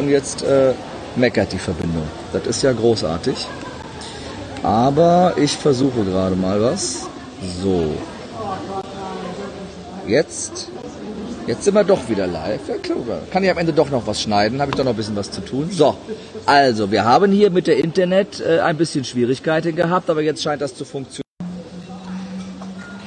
und jetzt äh, meckert die Verbindung. Das ist ja großartig. Aber ich versuche gerade mal was. So. Jetzt. Jetzt sind wir doch wieder live. Ja, klar. Kann ich am Ende doch noch was schneiden? Habe ich doch noch ein bisschen was zu tun. So. Also, wir haben hier mit der Internet äh, ein bisschen Schwierigkeiten gehabt, aber jetzt scheint das zu funktionieren.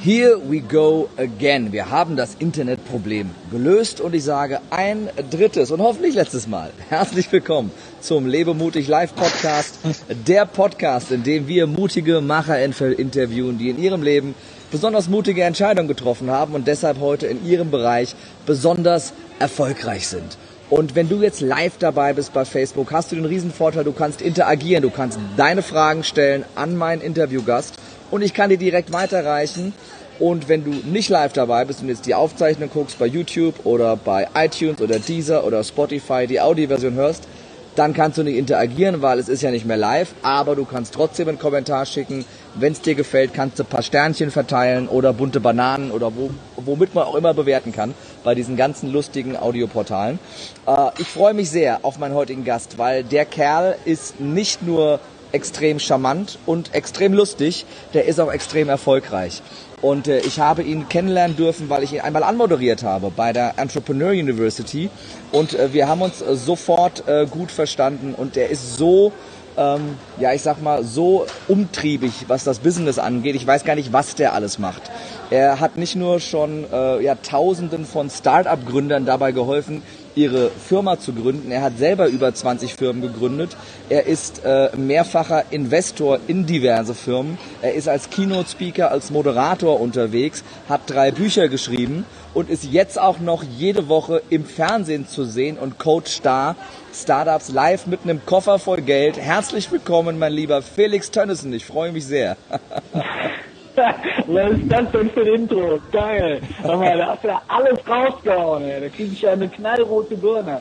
Here we go again. Wir haben das Internetproblem gelöst und ich sage ein drittes und hoffentlich letztes Mal. Herzlich willkommen zum Lebemutig Live Podcast. Der Podcast, in dem wir mutige Macher interviewen, die in ihrem Leben besonders mutige Entscheidungen getroffen haben und deshalb heute in ihrem Bereich besonders erfolgreich sind. Und wenn du jetzt live dabei bist bei Facebook, hast du den Riesenvorteil, du kannst interagieren, du kannst deine Fragen stellen an meinen Interviewgast und ich kann die direkt weiterreichen. Und wenn du nicht live dabei bist und jetzt die Aufzeichnung guckst bei YouTube oder bei iTunes oder Deezer oder Spotify, die Audioversion hörst, dann kannst du nicht interagieren, weil es ist ja nicht mehr live, aber du kannst trotzdem einen Kommentar schicken. Wenn es dir gefällt, kannst du ein paar Sternchen verteilen oder bunte Bananen oder wo, womit man auch immer bewerten kann bei diesen ganzen lustigen Audioportalen. Äh, ich freue mich sehr auf meinen heutigen Gast, weil der Kerl ist nicht nur extrem charmant und extrem lustig, der ist auch extrem erfolgreich. Und äh, ich habe ihn kennenlernen dürfen, weil ich ihn einmal anmoderiert habe bei der Entrepreneur University. Und äh, wir haben uns äh, sofort äh, gut verstanden. Und er ist so, ähm, ja, ich sag mal, so umtriebig, was das Business angeht. Ich weiß gar nicht, was der alles macht. Er hat nicht nur schon äh, ja, Tausenden von Start-up-Gründern dabei geholfen, ihre Firma zu gründen. Er hat selber über 20 Firmen gegründet. Er ist äh, mehrfacher Investor in diverse Firmen. Er ist als Keynote-Speaker, als Moderator unterwegs, hat drei Bücher geschrieben und ist jetzt auch noch jede Woche im Fernsehen zu sehen und coacht da Startups live mit einem Koffer voll Geld. Herzlich willkommen, mein lieber Felix Tönnissen. Ich freue mich sehr. Was ist das denn für ein Intro? Geil. Aber da hast du ja alles rausgehauen. Da kriege ich ja eine knallrote Birne.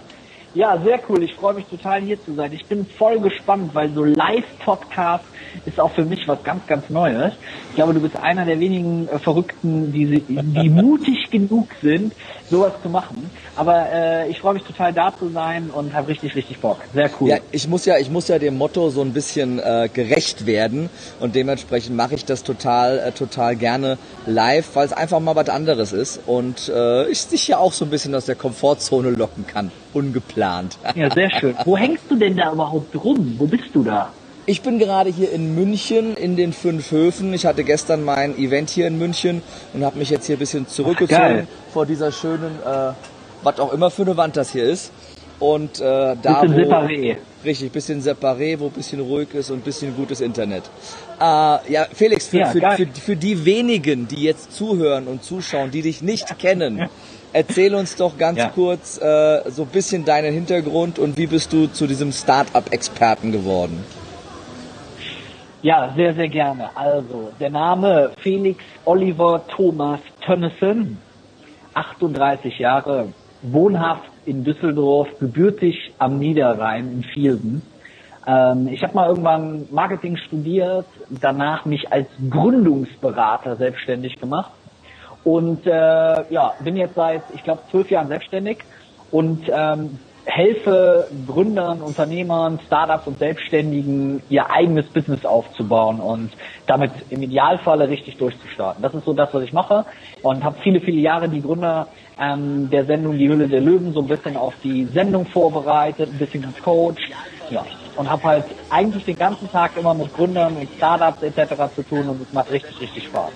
Ja, sehr cool. Ich freue mich total hier zu sein. Ich bin voll gespannt, weil so Live-Podcasts ist auch für mich was ganz, ganz Neues. Ich glaube, du bist einer der wenigen äh, Verrückten, die, die mutig genug sind, sowas zu machen. Aber äh, ich freue mich total da zu sein und habe richtig, richtig Bock. Sehr cool. Ja, ich muss ja, ich muss ja dem Motto so ein bisschen äh, gerecht werden und dementsprechend mache ich das total, äh, total gerne live, weil es einfach mal was anderes ist und äh, ich dich ja auch so ein bisschen aus der Komfortzone locken kann, ungeplant. Ja, sehr schön. Wo hängst du denn da überhaupt rum? Wo bist du da? Ich bin gerade hier in München in den fünf Höfen. Ich hatte gestern mein Event hier in München und habe mich jetzt hier ein bisschen zurückgezogen Ach, vor dieser schönen, äh, was auch immer für eine Wand das hier ist. Und äh, da bisschen wo, separé. Richtig, bisschen separé, wo ein bisschen ruhig ist und ein bisschen gutes Internet. Äh, ja, Felix, für, ja, für, für, für die wenigen, die jetzt zuhören und zuschauen, die dich nicht kennen, erzähl uns doch ganz ja. kurz äh, so ein bisschen deinen Hintergrund und wie bist du zu diesem Start-up-Experten geworden? Ja, sehr, sehr gerne. Also, der Name Felix Oliver Thomas Tönnissen, 38 Jahre, wohnhaft in Düsseldorf, gebürtig am Niederrhein in Viersen. Ähm, ich habe mal irgendwann Marketing studiert, danach mich als Gründungsberater selbstständig gemacht und äh, ja, bin jetzt seit, ich glaube, zwölf Jahren selbstständig und ähm, helfe Gründern, Unternehmern, Startups und Selbstständigen, ihr eigenes Business aufzubauen und damit im Idealfalle richtig durchzustarten. Das ist so das, was ich mache und habe viele, viele Jahre die Gründer ähm, der Sendung Die Hülle der Löwen so ein bisschen auf die Sendung vorbereitet, ein bisschen als Coach. Ja, und habe halt eigentlich den ganzen Tag immer mit Gründern und Startups etc. zu tun und es macht richtig, richtig Spaß.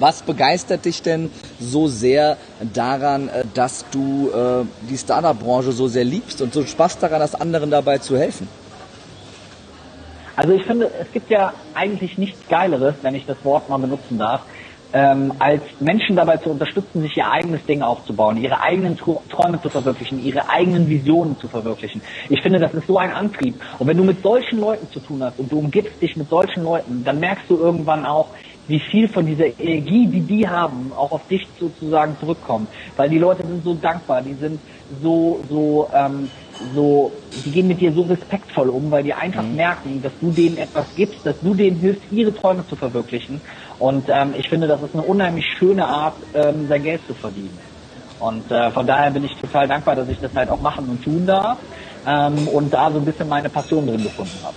Was begeistert dich denn so sehr daran, äh, dass du äh, die Startup-Branche so sehr liebst und so Spaß daran hast, anderen dabei zu helfen? Also ich finde, es gibt ja eigentlich nichts Geileres, wenn ich das Wort mal benutzen darf, ähm, als Menschen dabei zu unterstützen, sich ihr eigenes Ding aufzubauen, ihre eigenen Träume zu verwirklichen, ihre eigenen Visionen zu verwirklichen. Ich finde, das ist so ein Antrieb. Und wenn du mit solchen Leuten zu tun hast und du umgibst dich mit solchen Leuten, dann merkst du irgendwann auch, wie viel von dieser Energie, die die haben, auch auf dich sozusagen zurückkommt. Weil die Leute sind so dankbar, die sind so, so, ähm, so, die gehen mit dir so respektvoll um, weil die einfach mhm. merken, dass du denen etwas gibst, dass du denen hilfst, ihre Träume zu verwirklichen. Und ähm, ich finde, das ist eine unheimlich schöne Art, ähm, sein Geld zu verdienen. Und äh, von daher bin ich total dankbar, dass ich das halt auch machen und tun darf ähm, und da so ein bisschen meine Passion drin gefunden habe.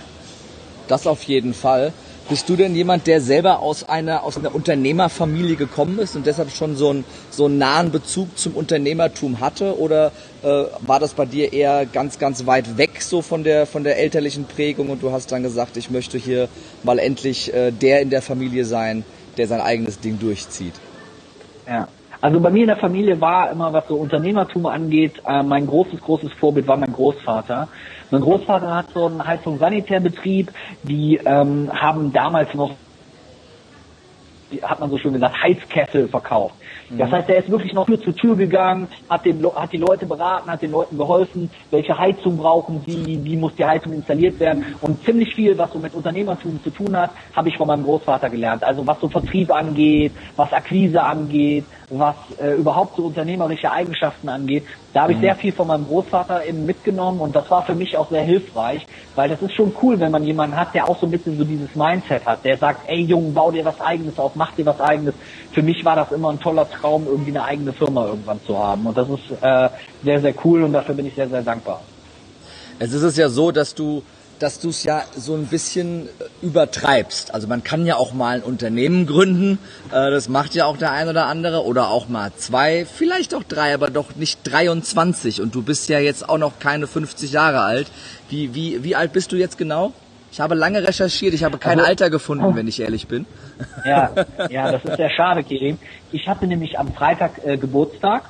Das auf jeden Fall. Bist du denn jemand, der selber aus einer, aus einer Unternehmerfamilie gekommen ist und deshalb schon so einen, so einen nahen Bezug zum Unternehmertum hatte? Oder äh, war das bei dir eher ganz, ganz weit weg so von der, von der elterlichen Prägung und du hast dann gesagt, ich möchte hier mal endlich äh, der in der Familie sein, der sein eigenes Ding durchzieht? Ja. Also bei mir in der Familie war immer, was so Unternehmertum angeht, äh, mein großes, großes Vorbild war mein Großvater. Mein Großvater hat so einen Heizung-Sanitärbetrieb, die ähm, haben damals noch, die, hat man so schön gesagt, Heizkessel verkauft. Das heißt, er ist wirklich noch Tür zu Tür gegangen, hat, den, hat die Leute beraten, hat den Leuten geholfen, welche Heizung brauchen sie, wie muss die Heizung installiert werden. Und ziemlich viel, was so mit Unternehmertum zu tun hat, habe ich von meinem Großvater gelernt. Also was so Vertrieb angeht, was Akquise angeht, was äh, überhaupt so unternehmerische Eigenschaften angeht. Da habe ich mhm. sehr viel von meinem Großvater eben mitgenommen und das war für mich auch sehr hilfreich, weil das ist schon cool, wenn man jemanden hat, der auch so ein bisschen so dieses Mindset hat, der sagt, ey Junge, bau dir was eigenes auf, mach dir was eigenes. Für mich war das immer ein toller Traum, irgendwie eine eigene Firma irgendwann zu haben und das ist äh, sehr, sehr cool und dafür bin ich sehr, sehr dankbar. Es ist es ja so, dass du dass du es ja so ein bisschen äh, übertreibst. Also man kann ja auch mal ein Unternehmen gründen, äh, das macht ja auch der ein oder andere, oder auch mal zwei, vielleicht auch drei, aber doch nicht 23. Und du bist ja jetzt auch noch keine 50 Jahre alt. Wie, wie, wie alt bist du jetzt genau? Ich habe lange recherchiert, ich habe kein also, Alter gefunden, wenn ich ehrlich bin. Ja, ja, das ist sehr schade, Kirin. Ich hatte nämlich am Freitag äh, Geburtstag.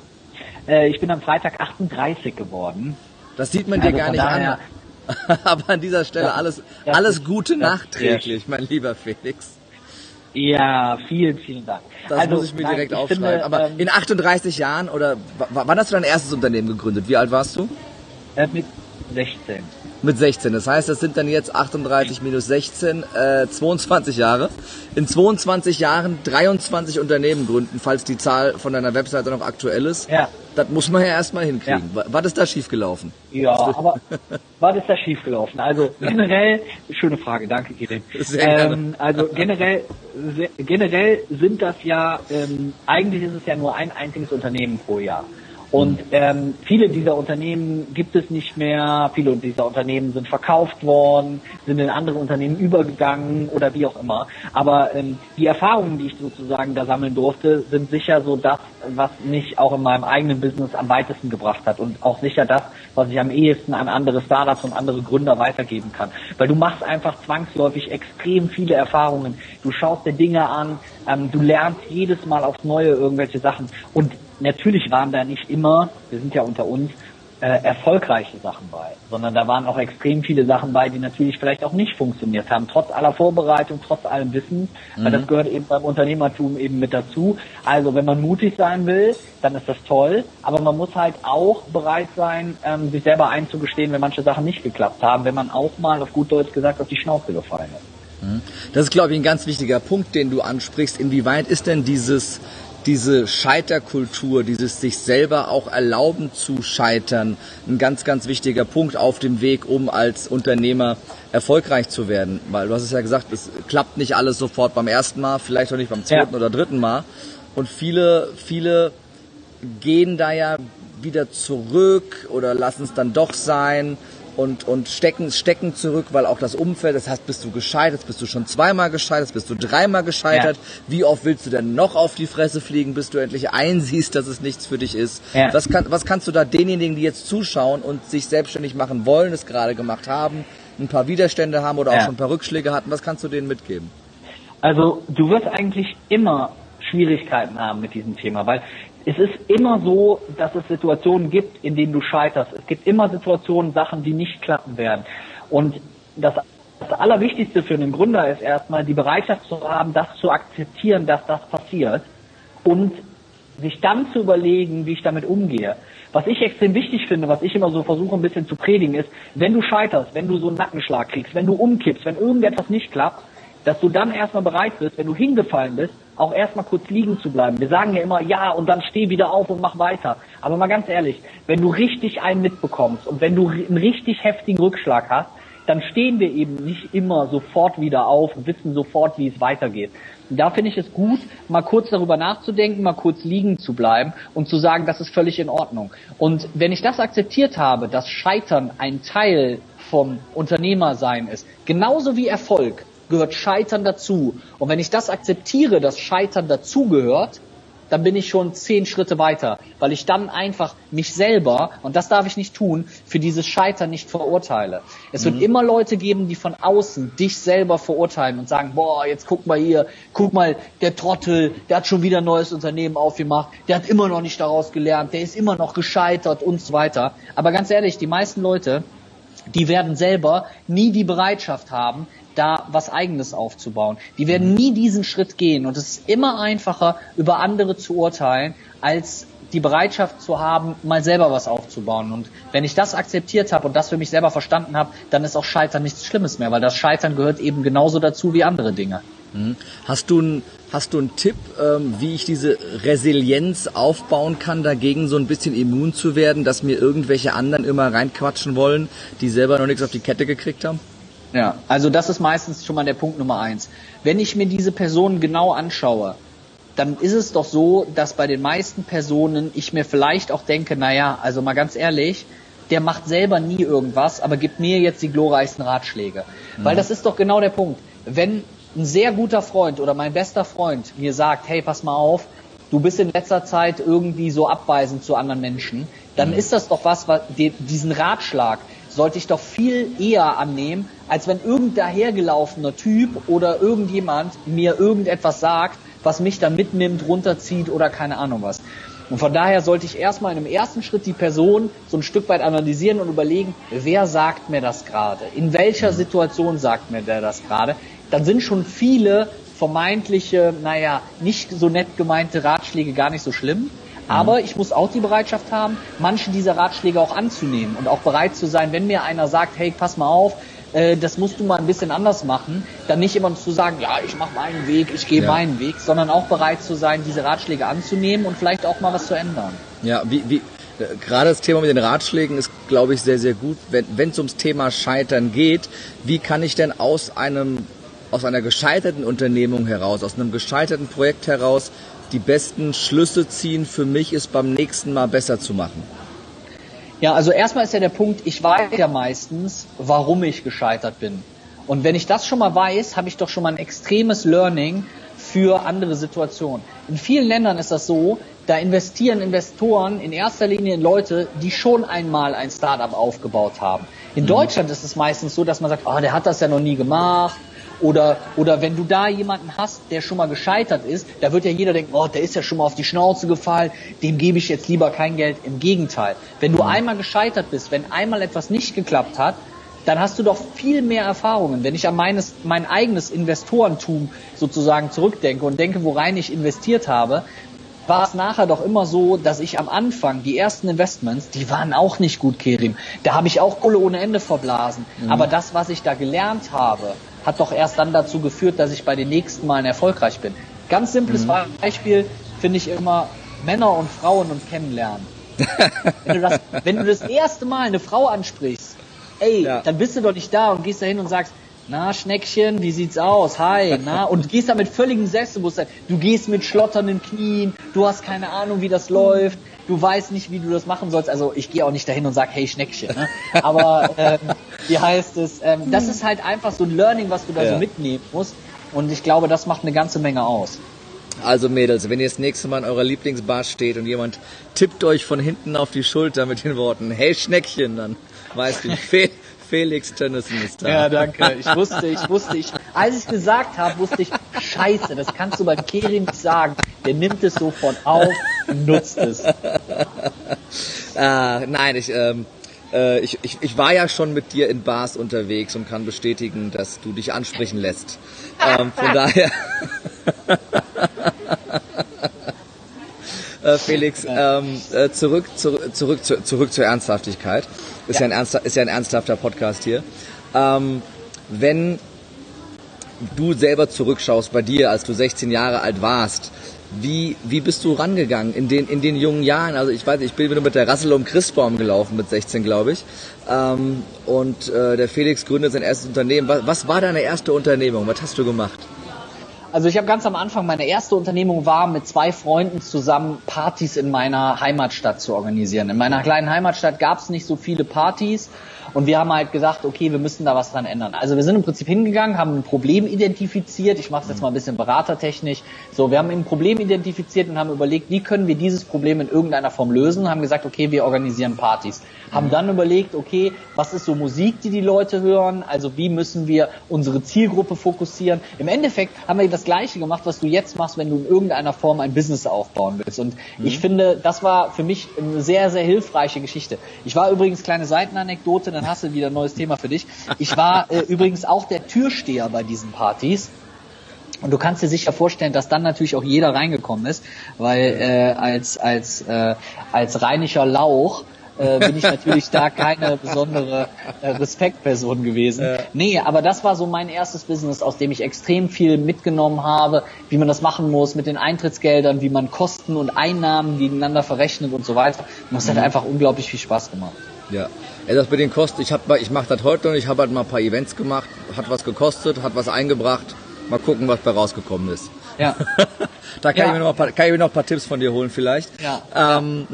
Äh, ich bin am Freitag 38 geworden. Das sieht man dir also gar nicht daher, an. Aber an dieser Stelle das, alles, das alles Gute ist, nachträglich, mein lieber Felix. Ja, vielen, vielen Dank. Das also, muss ich mir nein, direkt ich aufschreiben. Finde, Aber ähm, in 38 Jahren oder wann hast du dein erstes Unternehmen gegründet? Wie alt warst du? Äh, mit 16. Mit 16. Das heißt, das sind dann jetzt 38 minus 16, äh, 22 Jahre. In 22 Jahren 23 Unternehmen gründen, falls die Zahl von deiner Webseite noch aktuell ist. Ja. Das muss man ja erstmal hinkriegen. Ja. Was ist da schiefgelaufen? Ja, aber was ist da schiefgelaufen? Also generell, schöne Frage, danke Kirin. Ähm, also generell, generell sind das ja, ähm, eigentlich ist es ja nur ein einziges Unternehmen pro Jahr. Und ähm, viele dieser Unternehmen gibt es nicht mehr. Viele dieser Unternehmen sind verkauft worden, sind in andere Unternehmen übergegangen oder wie auch immer. Aber ähm, die Erfahrungen, die ich sozusagen da sammeln durfte, sind sicher so das, was mich auch in meinem eigenen Business am weitesten gebracht hat und auch sicher das, was ich am ehesten an andere Startups und andere Gründer weitergeben kann. Weil du machst einfach zwangsläufig extrem viele Erfahrungen. Du schaust dir Dinge an, ähm, du lernst jedes Mal aufs Neue irgendwelche Sachen und natürlich waren da nicht immer, wir sind ja unter uns, äh, erfolgreiche Sachen bei, sondern da waren auch extrem viele Sachen bei, die natürlich vielleicht auch nicht funktioniert haben, trotz aller Vorbereitung, trotz allem Wissen, mhm. weil das gehört eben beim Unternehmertum eben mit dazu. Also wenn man mutig sein will, dann ist das toll, aber man muss halt auch bereit sein, ähm, sich selber einzugestehen, wenn manche Sachen nicht geklappt haben, wenn man auch mal auf gut Deutsch gesagt auf die Schnauze gefallen ist. Mhm. Das ist, glaube ich, ein ganz wichtiger Punkt, den du ansprichst. Inwieweit ist denn dieses diese Scheiterkultur, dieses sich selber auch erlauben zu scheitern, ein ganz, ganz wichtiger Punkt auf dem Weg, um als Unternehmer erfolgreich zu werden. Weil du hast es ja gesagt, es klappt nicht alles sofort beim ersten Mal, vielleicht auch nicht beim zweiten ja. oder dritten Mal. Und viele, viele gehen da ja wieder zurück oder lassen es dann doch sein und, und stecken, stecken zurück, weil auch das Umfeld, das heißt, bist du gescheitert, bist du schon zweimal gescheitert, bist du dreimal gescheitert, ja. wie oft willst du denn noch auf die Fresse fliegen, bis du endlich einsiehst, dass es nichts für dich ist? Ja. Was, kann, was kannst du da denjenigen, die jetzt zuschauen und sich selbstständig machen wollen, es gerade gemacht haben, ein paar Widerstände haben oder ja. auch schon ein paar Rückschläge hatten, was kannst du denen mitgeben? Also du wirst eigentlich immer Schwierigkeiten haben mit diesem Thema, weil es ist immer so, dass es Situationen gibt, in denen du scheiterst. Es gibt immer Situationen, Sachen, die nicht klappen werden. Und das, das Allerwichtigste für einen Gründer ist erstmal die Bereitschaft zu haben, das zu akzeptieren, dass das passiert und sich dann zu überlegen, wie ich damit umgehe. Was ich extrem wichtig finde, was ich immer so versuche ein bisschen zu predigen, ist, wenn du scheiterst, wenn du so einen Nackenschlag kriegst, wenn du umkippst, wenn irgendetwas nicht klappt, dass du dann erstmal bereit bist, wenn du hingefallen bist, auch erstmal kurz liegen zu bleiben. Wir sagen ja immer, ja, und dann steh wieder auf und mach weiter. Aber mal ganz ehrlich, wenn du richtig einen mitbekommst und wenn du einen richtig heftigen Rückschlag hast, dann stehen wir eben nicht immer sofort wieder auf und wissen sofort, wie es weitergeht. Und da finde ich es gut, mal kurz darüber nachzudenken, mal kurz liegen zu bleiben und zu sagen, das ist völlig in Ordnung. Und wenn ich das akzeptiert habe, dass Scheitern ein Teil vom Unternehmersein ist, genauso wie Erfolg, gehört Scheitern dazu. Und wenn ich das akzeptiere, dass Scheitern dazugehört, dann bin ich schon zehn Schritte weiter, weil ich dann einfach mich selber, und das darf ich nicht tun, für dieses Scheitern nicht verurteile. Es mhm. wird immer Leute geben, die von außen dich selber verurteilen und sagen, boah, jetzt guck mal hier, guck mal, der Trottel, der hat schon wieder ein neues Unternehmen aufgemacht, der hat immer noch nicht daraus gelernt, der ist immer noch gescheitert und so weiter. Aber ganz ehrlich, die meisten Leute, die werden selber nie die Bereitschaft haben, da was eigenes aufzubauen. Die werden nie diesen Schritt gehen und es ist immer einfacher, über andere zu urteilen, als die Bereitschaft zu haben, mal selber was aufzubauen. Und wenn ich das akzeptiert habe und das für mich selber verstanden habe, dann ist auch Scheitern nichts Schlimmes mehr, weil das Scheitern gehört eben genauso dazu wie andere Dinge. Mhm. Hast du einen hast du einen Tipp, ähm, wie ich diese Resilienz aufbauen kann, dagegen so ein bisschen immun zu werden, dass mir irgendwelche anderen immer reinquatschen wollen, die selber noch nichts auf die Kette gekriegt haben? Ja, also das ist meistens schon mal der Punkt Nummer eins. Wenn ich mir diese Personen genau anschaue, dann ist es doch so, dass bei den meisten Personen ich mir vielleicht auch denke, naja, also mal ganz ehrlich, der macht selber nie irgendwas, aber gibt mir jetzt die glorreichsten Ratschläge. Mhm. Weil das ist doch genau der Punkt. Wenn ein sehr guter Freund oder mein bester Freund mir sagt, hey, pass mal auf, du bist in letzter Zeit irgendwie so abweisend zu anderen Menschen, dann mhm. ist das doch was, was diesen Ratschlag, sollte ich doch viel eher annehmen, als wenn irgendein dahergelaufener Typ oder irgendjemand mir irgendetwas sagt, was mich dann mitnimmt, runterzieht oder keine Ahnung was. Und von daher sollte ich erstmal in einem ersten Schritt die Person so ein Stück weit analysieren und überlegen, wer sagt mir das gerade? In welcher mhm. Situation sagt mir der das gerade? Dann sind schon viele vermeintliche, naja, nicht so nett gemeinte Ratschläge gar nicht so schlimm. Aber ich muss auch die Bereitschaft haben, manche dieser Ratschläge auch anzunehmen und auch bereit zu sein, wenn mir einer sagt, hey, pass mal auf, äh, das musst du mal ein bisschen anders machen, dann nicht immer zu sagen, ja, ich mache meinen Weg, ich gehe ja. meinen Weg, sondern auch bereit zu sein, diese Ratschläge anzunehmen und vielleicht auch mal was zu ändern. Ja, wie, wie, äh, gerade das Thema mit den Ratschlägen ist, glaube ich, sehr, sehr gut. Wenn es ums Thema Scheitern geht, wie kann ich denn aus einem aus einer gescheiterten Unternehmung heraus, aus einem gescheiterten Projekt heraus die besten Schlüsse ziehen für mich, es beim nächsten Mal besser zu machen? Ja, also erstmal ist ja der Punkt, ich weiß ja meistens, warum ich gescheitert bin. Und wenn ich das schon mal weiß, habe ich doch schon mal ein extremes Learning für andere Situationen. In vielen Ländern ist das so, da investieren Investoren in erster Linie in Leute, die schon einmal ein Startup aufgebaut haben. In mhm. Deutschland ist es meistens so, dass man sagt, oh, der hat das ja noch nie gemacht, oder, oder wenn du da jemanden hast, der schon mal gescheitert ist, da wird ja jeder denken, oh, der ist ja schon mal auf die Schnauze gefallen, dem gebe ich jetzt lieber kein Geld. Im Gegenteil. Wenn du einmal gescheitert bist, wenn einmal etwas nicht geklappt hat, dann hast du doch viel mehr Erfahrungen. Wenn ich an meines, mein eigenes Investorentum sozusagen zurückdenke und denke, worein ich investiert habe, war es nachher doch immer so, dass ich am Anfang die ersten Investments, die waren auch nicht gut, Kerim. Da habe ich auch Kohle ohne Ende verblasen. Mhm. Aber das, was ich da gelernt habe, hat doch erst dann dazu geführt, dass ich bei den nächsten Malen erfolgreich bin. Ganz simples mhm. Beispiel finde ich immer Männer und Frauen und kennenlernen. wenn, du das, wenn du das erste Mal eine Frau ansprichst, ey, ja. dann bist du doch nicht da und gehst da hin und sagst, na, Schneckchen, wie sieht's aus? Hi, na? Und gehst da mit völligem Selbstbewusstsein. Du gehst mit schlotternden Knien, du hast keine Ahnung, wie das läuft, du weißt nicht, wie du das machen sollst. Also ich gehe auch nicht dahin und sag, hey Schneckchen. Ne? Aber ähm, wie heißt es? Ähm, das ist halt einfach so ein Learning, was du da ja. so mitnehmen musst. Und ich glaube, das macht eine ganze Menge aus. Also Mädels, wenn ihr das nächste Mal in eurer Lieblingsbar steht und jemand tippt euch von hinten auf die Schulter mit den Worten, hey Schneckchen, dann weißt du, Felix Tönnissen ist da. Ja, danke. Ich wusste, ich wusste, ich, als ich gesagt habe, wusste ich, scheiße, das kannst du beim Kerim nicht sagen. Der nimmt es sofort auf und nutzt es. Ah, nein, ich, ähm, äh, ich, ich, ich war ja schon mit dir in Bars unterwegs und kann bestätigen, dass du dich ansprechen lässt. Ähm, von daher. äh, Felix, ähm, äh, zurück, zurück, zurück, zurück zur Ernsthaftigkeit. Ist ja, ja ein, ernster, ist ja ein ernsthafter Podcast hier. Ähm, wenn du selber zurückschaust bei dir, als du 16 Jahre alt warst, Wie, wie bist du rangegangen in den, in den jungen Jahren? Also ich weiß, ich bin wieder mit der Rassel um Christbaum gelaufen mit 16, glaube ich. Ähm, und äh, der Felix gründet sein erstes Unternehmen. Was, was war deine erste Unternehmung? Was hast du gemacht? Also ich habe ganz am Anfang, meine erste Unternehmung war, mit zwei Freunden zusammen Partys in meiner Heimatstadt zu organisieren. In meiner kleinen Heimatstadt gab es nicht so viele Partys und wir haben halt gesagt, okay, wir müssen da was dran ändern. Also wir sind im Prinzip hingegangen, haben ein Problem identifiziert. Ich mache es jetzt mal ein bisschen beratertechnisch. So, wir haben ein Problem identifiziert und haben überlegt, wie können wir dieses Problem in irgendeiner Form lösen. Haben gesagt, okay, wir organisieren Partys. Haben dann überlegt, okay, was ist so Musik, die die Leute hören? Also wie müssen wir unsere Zielgruppe fokussieren? Im Endeffekt haben wir das Gleiche gemacht, was du jetzt machst, wenn du in irgendeiner Form ein Business aufbauen willst. Und mhm. ich finde, das war für mich eine sehr, sehr hilfreiche Geschichte. Ich war übrigens kleine Seitenanekdote, dann hast du wieder ein neues Thema für dich. Ich war äh, übrigens auch der Türsteher bei diesen Partys. Und du kannst dir sicher vorstellen, dass dann natürlich auch jeder reingekommen ist, weil äh, als als äh, als rheinischer Lauch äh, bin ich natürlich da keine besondere äh, Respektperson gewesen. Ja. Nee, aber das war so mein erstes Business, aus dem ich extrem viel mitgenommen habe, wie man das machen muss mit den Eintrittsgeldern, wie man Kosten und Einnahmen gegeneinander verrechnet und so weiter. Und das mhm. hat einfach unglaublich viel Spaß gemacht. Ja. Sagt mit den Kosten, ich, hab, ich mache das heute und ich habe halt mal ein paar Events gemacht, hat was gekostet, hat was eingebracht. Mal gucken, was bei rausgekommen ist. Ja. da kann, ja. Ich mir noch ein paar, kann ich mir noch ein paar Tipps von dir holen vielleicht. Ja. Ähm,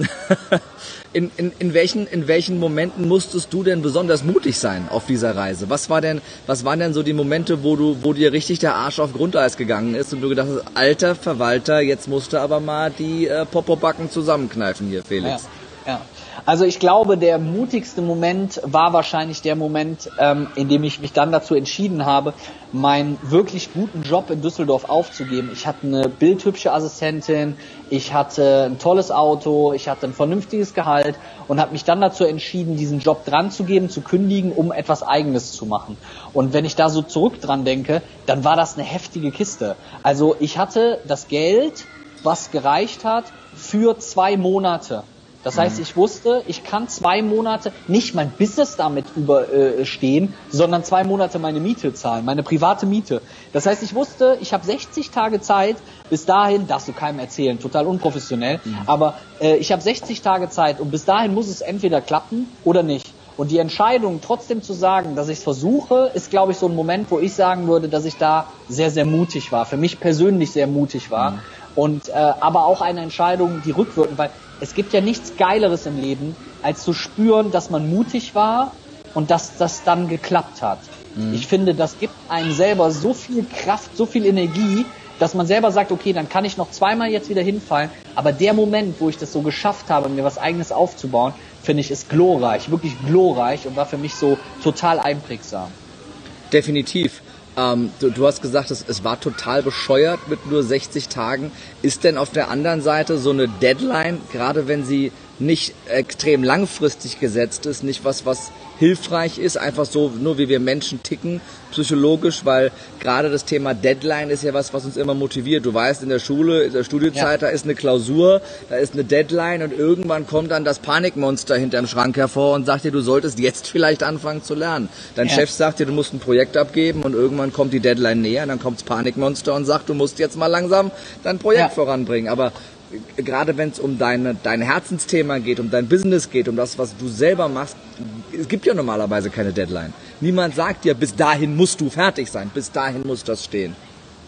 in, in, in, welchen, in welchen Momenten musstest du denn besonders mutig sein auf dieser Reise? Was war denn, was waren denn so die Momente, wo du, wo dir richtig der Arsch auf Grundeis gegangen ist und du gedacht hast, alter Verwalter, jetzt musst du aber mal die äh, Popobacken zusammenkneifen hier, Felix? Ja. Also ich glaube, der mutigste Moment war wahrscheinlich der Moment, ähm, in dem ich mich dann dazu entschieden habe, meinen wirklich guten Job in Düsseldorf aufzugeben. Ich hatte eine bildhübsche Assistentin, ich hatte ein tolles Auto, ich hatte ein vernünftiges Gehalt und habe mich dann dazu entschieden, diesen Job dran zu geben, zu kündigen, um etwas Eigenes zu machen. Und wenn ich da so zurück dran denke, dann war das eine heftige Kiste. Also ich hatte das Geld, was gereicht hat für zwei Monate. Das heißt, mhm. ich wusste, ich kann zwei Monate nicht mein Business damit überstehen, äh, sondern zwei Monate meine Miete zahlen, meine private Miete. Das heißt, ich wusste, ich habe 60 Tage Zeit, bis dahin, darfst du keinem erzählen, total unprofessionell, mhm. aber äh, ich habe 60 Tage Zeit und bis dahin muss es entweder klappen oder nicht. Und die Entscheidung, trotzdem zu sagen, dass ich es versuche, ist, glaube ich, so ein Moment, wo ich sagen würde, dass ich da sehr, sehr mutig war, für mich persönlich sehr mutig war. Mhm. Und äh, aber auch eine Entscheidung, die rückwirkend, weil es gibt ja nichts Geileres im Leben, als zu spüren, dass man mutig war und dass das dann geklappt hat. Mhm. Ich finde, das gibt einem selber so viel Kraft, so viel Energie, dass man selber sagt, okay, dann kann ich noch zweimal jetzt wieder hinfallen, aber der Moment, wo ich das so geschafft habe, mir was eigenes aufzubauen, finde ich, ist glorreich, wirklich glorreich und war für mich so total einprägsam. Definitiv. Ähm, du, du, hast gesagt, es, es war total bescheuert mit nur 60 Tagen. Ist denn auf der anderen Seite so eine Deadline, gerade wenn sie nicht extrem langfristig gesetzt ist, nicht was, was hilfreich ist, einfach so, nur wie wir Menschen ticken, psychologisch, weil gerade das Thema Deadline ist ja was, was uns immer motiviert. Du weißt, in der Schule, in der Studiezeit, ja. da ist eine Klausur, da ist eine Deadline und irgendwann kommt dann das Panikmonster hinterm Schrank hervor und sagt dir, du solltest jetzt vielleicht anfangen zu lernen. Dein ja. Chef sagt dir, du musst ein Projekt abgeben und irgendwann kommt die Deadline näher, dann kommt das Panikmonster und sagt, du musst jetzt mal langsam dein Projekt ja. voranbringen. Aber gerade wenn es um deine, dein Herzensthema geht, um dein Business geht, um das, was du selber machst, es gibt ja normalerweise keine Deadline. Niemand sagt dir, bis dahin musst du fertig sein, bis dahin muss das stehen.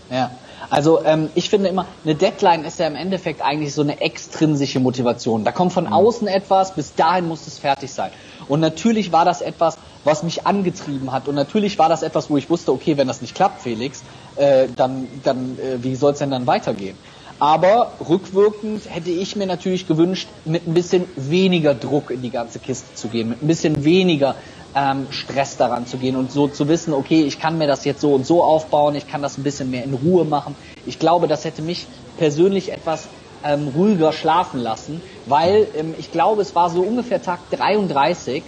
Ja, also ähm, ich finde immer, eine Deadline ist ja im Endeffekt eigentlich so eine extrinsische Motivation. Da kommt von mhm. außen etwas, bis dahin muss es fertig sein. Und natürlich war das etwas, was mich angetrieben hat. Und natürlich war das etwas, wo ich wusste, okay, wenn das nicht klappt, Felix, äh, dann, dann äh, wie soll es denn dann weitergehen? Aber rückwirkend hätte ich mir natürlich gewünscht, mit ein bisschen weniger Druck in die ganze Kiste zu gehen, mit ein bisschen weniger ähm, Stress daran zu gehen und so zu wissen, okay, ich kann mir das jetzt so und so aufbauen, ich kann das ein bisschen mehr in Ruhe machen. Ich glaube, das hätte mich persönlich etwas ähm, ruhiger schlafen lassen, weil ähm, ich glaube, es war so ungefähr Tag 33,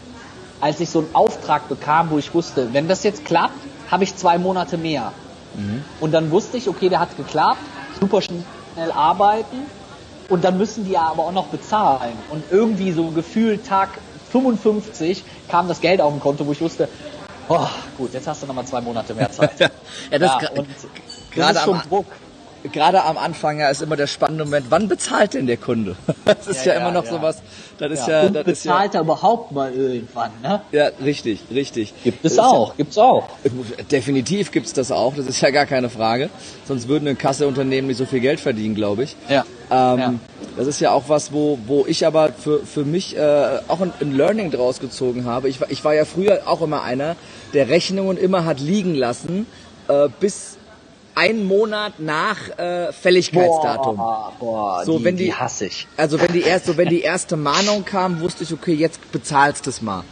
als ich so einen Auftrag bekam, wo ich wusste, wenn das jetzt klappt, habe ich zwei Monate mehr. Mhm. Und dann wusste ich, okay, der hat geklappt, super schnell arbeiten und dann müssen die ja aber auch noch bezahlen. Und irgendwie so gefühlt Tag 55 kam das Geld auf dem Konto, wo ich wusste, oh, gut, jetzt hast du nochmal zwei Monate mehr Zeit. ja, das ja, gerade ist schon Druck. Gerade am Anfang ja ist immer der spannende Moment, wann bezahlt denn der Kunde? Das ist ja, ja immer noch ja. sowas. Das ist ja, das bezahlt ist ja, er überhaupt mal irgendwann, ne? Ja, richtig, richtig. Gibt es auch, gibt's auch. Definitiv gibt's das auch, das ist ja gar keine Frage. Sonst würden ein Kasseunternehmen nicht so viel Geld verdienen, glaube ich. Ja. Ähm, Ja. Das ist ja auch was, wo, wo ich aber für, für mich äh, auch ein, ein Learning draus gezogen habe. Ich, war- ich war ja früher auch immer einer, der Rechnungen immer hat liegen lassen, äh, bis einen Monat nach äh, Fälligkeitsdatum. Boah, boah So, die, wenn die- die hasse ich. Also wenn die erste, wenn die erste Mahnung kam, wusste ich, okay, jetzt bezahlst du es mal.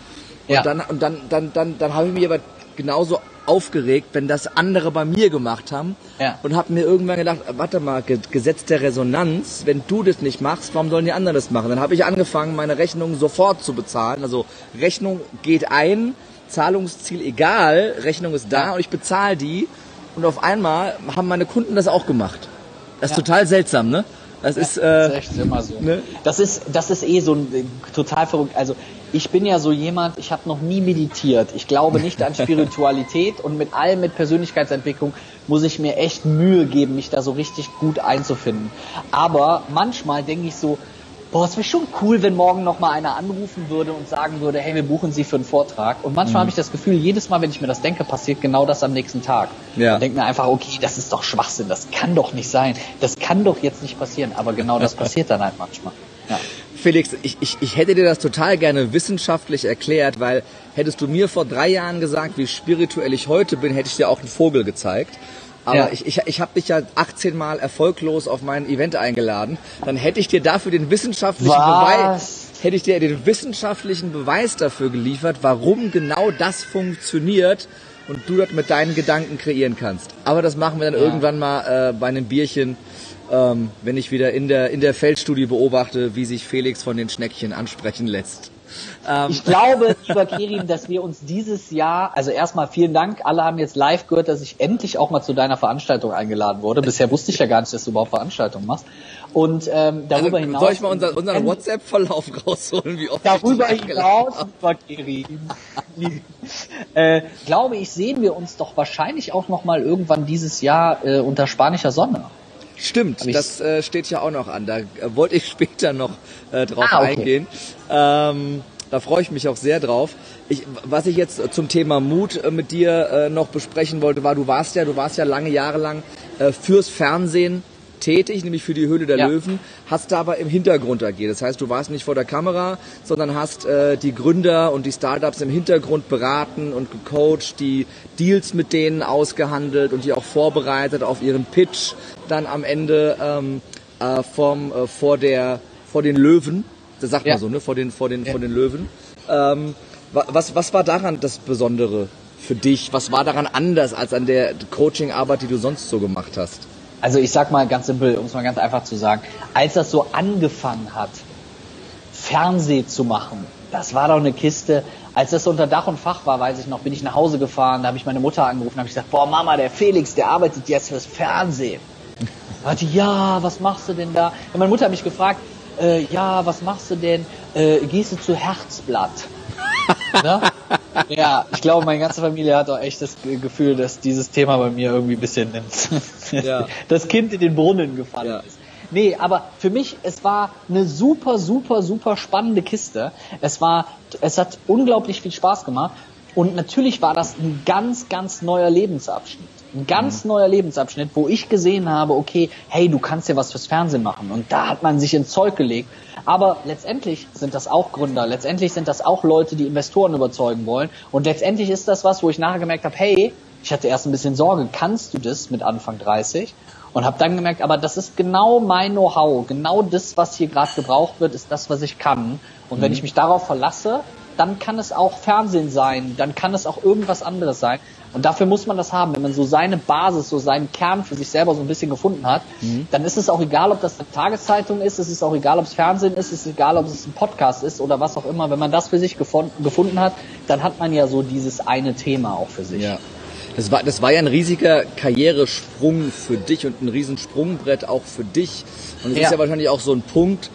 Und Ja. dann, und dann, dann, dann, dann habe ich mich aber genauso aufgeregt, wenn das andere bei mir gemacht haben. Ja. Und habe mir irgendwann gedacht, warte mal, Ge- Gesetz der Resonanz, wenn du das nicht machst, warum sollen die anderen das machen? Dann habe ich angefangen, meine Rechnung sofort zu bezahlen. Also Rechnung geht ein, Zahlungsziel egal, Rechnung ist da und ich bezahle die. Und auf einmal haben meine Kunden das auch gemacht. Das ist Ja. total seltsam, ne? Das ist, Das äh, ist echt immer so. ne? Das ist, das ist eh so ein äh, total verrückt. Also ich bin ja so jemand, ich habe noch nie meditiert. Ich glaube nicht an Spiritualität und mit allem mit Persönlichkeitsentwicklung muss ich mir echt Mühe geben, mich da so richtig gut einzufinden. Aber manchmal denke ich so, boah, es wäre schon cool, wenn morgen noch mal einer anrufen würde und sagen würde, hey, wir buchen Sie für einen Vortrag. Und manchmal habe ich das Gefühl, jedes Mal, wenn ich mir das denke, passiert genau das am nächsten Tag. Ja. Und denke mir einfach, okay, das ist doch Schwachsinn, das kann doch nicht sein. Das kann doch jetzt nicht passieren. Aber genau das passiert dann halt manchmal. Ja. Felix, ich, ich, ich hätte dir das total gerne wissenschaftlich erklärt, weil hättest du mir vor drei Jahren gesagt, wie spirituell ich heute bin, hätte ich dir auch einen Vogel gezeigt. Aber Ja. ich, ich, ich habe dich ja 18 Mal erfolglos auf mein Event eingeladen. Dann hätte ich dir dafür den wissenschaftlichen Was? Beweis, hätte ich dir den wissenschaftlichen Beweis dafür geliefert, warum genau das funktioniert und du das mit deinen Gedanken kreieren kannst. Aber das machen wir dann Ja. irgendwann mal äh, bei einem Bierchen, ähm, wenn ich wieder in der, in der Feldstudie beobachte, wie sich Felix von den Schneckchen ansprechen lässt. Ähm, Ich glaube, lieber Kerim, dass wir uns dieses Jahr, also erstmal vielen Dank, alle haben jetzt live gehört, dass ich endlich auch mal zu deiner Veranstaltung eingeladen wurde. Bisher wusste ich ja gar nicht, dass du überhaupt Veranstaltungen machst. Und ähm, darüber also, hinaus... soll ich mal unser, unseren WhatsApp-Verlauf rausholen, wie oft Darüber ich hinaus, lieber Kerim, äh, glaube ich, sehen wir uns doch wahrscheinlich auch noch mal irgendwann dieses Jahr äh, unter spanischer Sonne. Stimmt, ich- das äh, steht ja auch noch an. Da äh, wollte ich später noch äh, drauf Ah, okay. eingehen. Ähm, da freue ich mich auch sehr drauf. Ich, was ich jetzt zum Thema Mut äh, mit dir äh, noch besprechen wollte, war, du warst ja, du warst ja lange Jahre lang äh, fürs Fernsehen tätig, nämlich für die Höhle der Ja. Löwen, hast da aber im Hintergrund agiert. Das heißt, du warst nicht vor der Kamera, sondern hast äh, die Gründer und die Startups im Hintergrund beraten und gecoacht, die Deals mit denen ausgehandelt und die auch vorbereitet auf ihren Pitch dann am Ende ähm, äh, vom, äh, vor, der, vor den Löwen. Das sagt Ja. man so, ne? Vor den, vor den, vor den Löwen. Ähm, wa- was, was war daran das Besondere für dich? Was war daran anders als an der Coaching-Arbeit, die du sonst so gemacht hast? Also ich sag mal ganz simpel, um es mal ganz einfach zu sagen, als das so angefangen hat, Fernseh zu machen, das war doch eine Kiste. Als das unter Dach und Fach war, weiß ich noch, bin ich nach Hause gefahren, da habe ich meine Mutter angerufen, habe ich gesagt, boah Mama, der Felix, der arbeitet jetzt fürs Fernsehen. Da ja, was machst du denn da? Und meine Mutter hat mich gefragt, äh, ja, was machst du denn? Äh, gehst du zu Herzblatt? ne? Ja, ich glaube, meine ganze Familie hat auch echt das Gefühl, dass dieses Thema bei mir irgendwie ein bisschen ins, Ja. das Kind in den Brunnen gefallen Ja. ist. Nee, aber für mich, es war eine super, super, super spannende Kiste. Es war, es hat unglaublich viel Spaß gemacht. Und natürlich war das ein ganz, ganz neuer Lebensabschnitt. Ein ganz neuer Lebensabschnitt, wo ich gesehen habe, okay, hey, du kannst ja was fürs Fernsehen machen. Und da hat man sich ins Zeug gelegt. Aber letztendlich sind das auch Gründer. Letztendlich sind das auch Leute, die Investoren überzeugen wollen. Und letztendlich ist das was, wo ich nachher gemerkt habe, hey, ich hatte erst ein bisschen Sorge, kannst du das mit Anfang 30? Und habe dann gemerkt, aber das ist genau mein Know-how, genau das, was hier gerade gebraucht wird, ist das, was ich kann. Und wenn ich mich darauf verlasse, dann kann es auch Fernsehen sein, dann kann es auch irgendwas anderes sein. Und dafür muss man das haben. Wenn man so seine Basis, so seinen Kern für sich selber so ein bisschen gefunden hat, dann ist es auch egal, ob das eine Tageszeitung ist, es ist auch egal, ob es Fernsehen ist, es ist egal, ob es ein Podcast ist oder was auch immer. Wenn man das für sich gefunden, hat, dann hat man ja so dieses eine Thema auch für sich. Ja. Das war, das war ja ein riesiger Karrieresprung für dich und ein riesen Sprungbrett auch für dich. Und es Ja. ist ja wahrscheinlich auch so ein Punkt,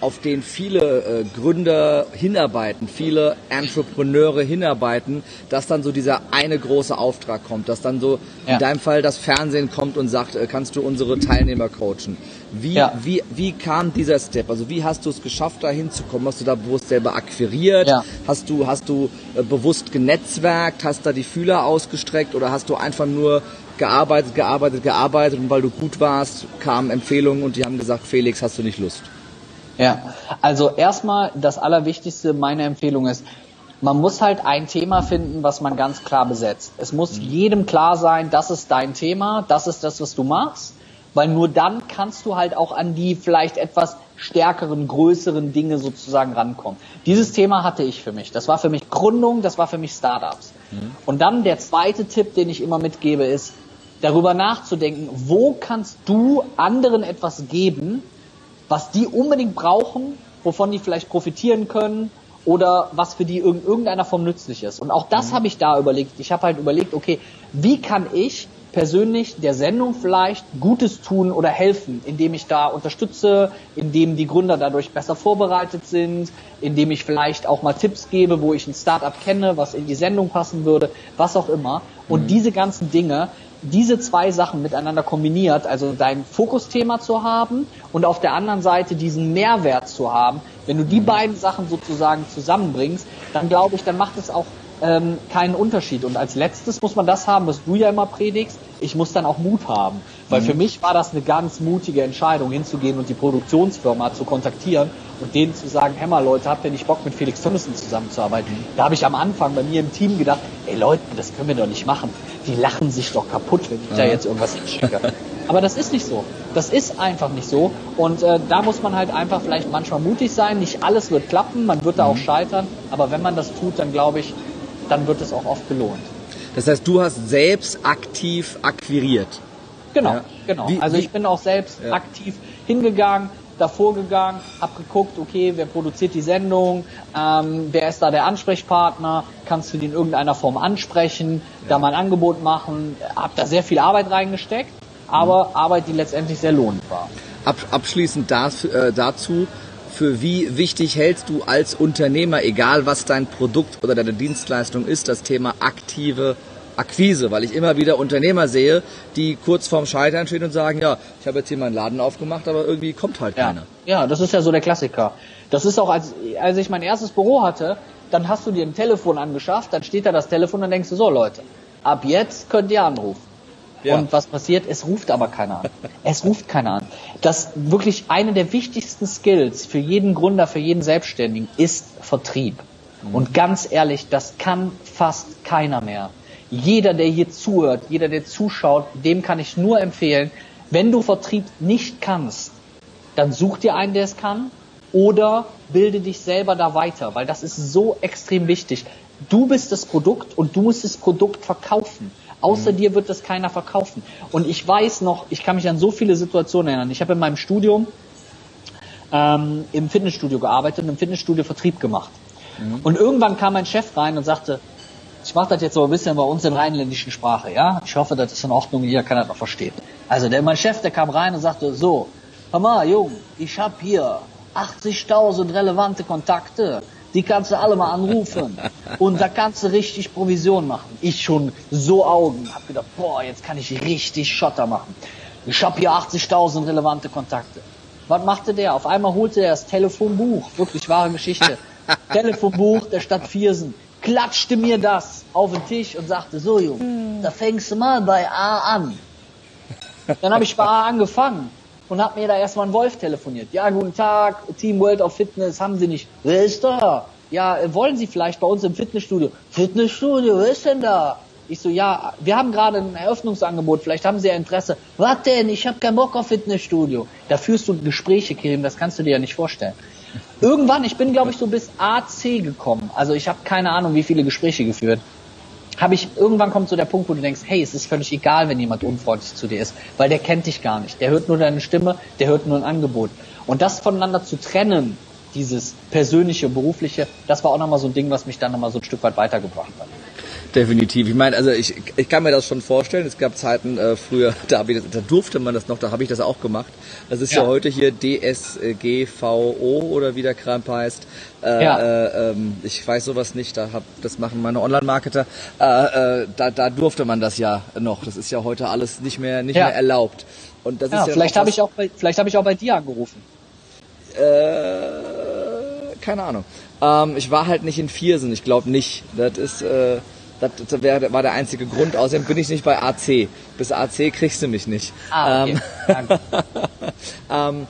auf den viele äh, Gründer hinarbeiten, viele Entrepreneure hinarbeiten, dass dann so dieser eine große Auftrag kommt, dass dann so ja. in deinem Fall das Fernsehen kommt und sagt, äh, kannst du unsere Teilnehmer coachen. Wie, ja. wie, wie kam dieser Step? Also wie hast du es geschafft, da hinzukommen? Hast du da bewusst selber akquiriert? Ja. Hast du, hast du äh, bewusst genetzwerkt? Hast da die Fühler ausgestreckt? Oder hast du einfach nur gearbeitet, gearbeitet, gearbeitet und weil du gut warst, kamen Empfehlungen und die haben gesagt, Felix, hast du nicht Lust? Ja, also erstmal das Allerwichtigste, meine Empfehlung ist, man muss halt ein Thema finden, was man ganz klar besetzt. Es muss mhm. jedem klar sein, das ist dein Thema, das ist das, was du machst, weil nur dann kannst du halt auch an die vielleicht etwas stärkeren, größeren Dinge sozusagen rankommen. Dieses Thema hatte ich für mich. Das war für mich Gründung, das war für mich Startups. Mhm. Und dann der zweite Tipp, den ich immer mitgebe, ist, darüber nachzudenken, wo kannst du anderen etwas geben, was die unbedingt brauchen, wovon die vielleicht profitieren können oder was für die in irgendeiner Form nützlich ist. Und auch das mhm. habe ich da überlegt. Ich habe halt überlegt, okay, wie kann ich persönlich der Sendung vielleicht Gutes tun oder helfen, indem ich da unterstütze, indem die Gründer dadurch besser vorbereitet sind, indem ich vielleicht auch mal Tipps gebe, wo ich ein Startup kenne, was in die Sendung passen würde, was auch immer. Und mhm. diese ganzen Dinge, diese zwei Sachen miteinander kombiniert, also dein Fokusthema zu haben und auf der anderen Seite diesen Mehrwert zu haben, wenn du die beiden Sachen sozusagen zusammenbringst, dann glaube ich, dann macht es auch ähm, keinen Unterschied. Und als letztes muss man das haben, was du ja immer predigst. Ich muss dann auch Mut haben. Weil mhm. für mich war das eine ganz mutige Entscheidung, hinzugehen und die Produktionsfirma zu kontaktieren und denen zu sagen, hey mal Leute, habt ihr nicht Bock mit Felix Thomason zusammenzuarbeiten? Mhm. Da habe ich am Anfang bei mir im Team gedacht, ey Leute, das können wir doch nicht machen. Die lachen sich doch kaputt, wenn ich mhm. da jetzt irgendwas hinschicke. Aber das ist nicht so. Das ist einfach nicht so. Und äh, da muss man halt einfach vielleicht manchmal mutig sein. Nicht alles wird klappen, man wird da auch mhm. scheitern. Aber wenn man das tut, dann glaube ich, dann wird es auch oft belohnt. Das heißt, du hast selbst aktiv akquiriert. Genau, ja. genau. Wie, also ich bin auch selbst ja. aktiv hingegangen, davor gegangen, habe geguckt, okay, wer produziert die Sendung, ähm, wer ist da der Ansprechpartner, kannst du den in irgendeiner Form ansprechen, ja. da mal ein Angebot machen, habe da sehr viel Arbeit reingesteckt, aber mhm. Arbeit, die letztendlich sehr lohnend war. abschließend das, äh, dazu, für wie wichtig hältst du als Unternehmer, egal was dein Produkt oder deine Dienstleistung ist, das Thema aktive Akquise, weil ich immer wieder Unternehmer sehe, die kurz vorm Scheitern stehen und sagen, ja, ich habe jetzt hier meinen Laden aufgemacht, aber irgendwie kommt halt ja. keiner. Ja, das ist ja so der Klassiker. Das ist auch, als, als ich mein erstes Büro hatte, dann hast du dir ein Telefon angeschafft, dann steht da das Telefon, dann denkst du so, Leute, ab jetzt könnt ihr anrufen. Ja. Und was passiert? Es ruft aber keiner an. Es ruft keiner an. Das wirklich eine der wichtigsten Skills für jeden Gründer, für jeden Selbstständigen ist Vertrieb. Mhm. Und ganz ehrlich, das kann fast keiner mehr. Jeder, der hier zuhört, jeder, der zuschaut, dem kann ich nur empfehlen, wenn du Vertrieb nicht kannst, dann such dir einen, der es kann, oder bilde dich selber da weiter, weil das ist so extrem wichtig. Du bist das Produkt und du musst das Produkt verkaufen. Außer mhm. dir wird das keiner verkaufen. Und ich weiß noch, ich kann mich an so viele Situationen erinnern. Ich habe in meinem Studium ähm, im Fitnessstudio gearbeitet und im Fitnessstudio Vertrieb gemacht. Mhm. Und irgendwann kam mein Chef rein und sagte, ich mache das jetzt so ein bisschen bei uns in rheinländischen Sprache, ja? Ich hoffe, das ist in Ordnung, jeder kann das noch verstehen. Also der, mein Chef, der kam rein und sagte, so, hör mal, Jung, ich habe hier 80.000 relevante Kontakte die kannst du alle mal anrufen. Und da kannst du richtig Provision machen. Ich schon so Augen. Hab gedacht, boah, jetzt kann ich richtig Schotter machen. Ich hab hier 80.000 relevante Kontakte. Was machte der? Auf einmal holte er das Telefonbuch. Wirklich wahre Geschichte. Telefonbuch der Stadt Viersen. Klatschte mir das auf den Tisch und sagte, so Junge, hm. da fängst du mal bei A an. Dann habe ich bei A angefangen und hab mir da erstmal einen Wolf telefoniert. Ja, guten Tag, Team World of Fitness, haben Sie nicht? Wer ist da? Ja, wollen Sie vielleicht bei uns im Fitnessstudio? Fitnessstudio, wer ist denn da? Ich so, ja, wir haben gerade ein Eröffnungsangebot, vielleicht haben Sie ja Interesse. Was denn? Ich habe keinen Bock auf Fitnessstudio. Da führst du Gespräche, Kirim, das kannst du dir ja nicht vorstellen. Irgendwann, ich bin glaube ich so bis AC gekommen. Also ich habe keine Ahnung, wie viele Gespräche geführt habe ich, irgendwann kommt so der Punkt, wo du denkst, hey, es ist völlig egal, wenn jemand unfreundlich zu dir ist, weil der kennt dich gar nicht. Der hört nur deine Stimme, der hört nur ein Angebot. Und das voneinander zu trennen, dieses persönliche, berufliche, das war auch nochmal so ein Ding, was mich dann nochmal so ein Stück weit weitergebracht hat. Definitiv. Ich meine, also ich, ich kann mir das schon vorstellen. Es gab Zeiten äh, früher, da, ich, da durfte man das noch, da habe ich das auch gemacht. Das ist ja, ja heute hier DSGVO oder wie der Kram heißt. Äh, ja. äh, ähm, ich weiß sowas nicht, da hab, das machen meine Online-Marketer. Äh, äh, da, da durfte man das ja noch. Das ist ja heute alles nicht mehr nicht ja. mehr erlaubt. Und das ja, ist ja vielleicht habe ich auch bei, vielleicht habe ich auch bei dir angerufen. Äh, keine Ahnung. Ähm, ich war halt nicht in Viersen, ich glaube nicht. Das ist äh, das, das wär, war der einzige Grund. Außerdem bin ich nicht bei AC. Bis AC kriegst du mich nicht. Ah, okay. ähm, ähm,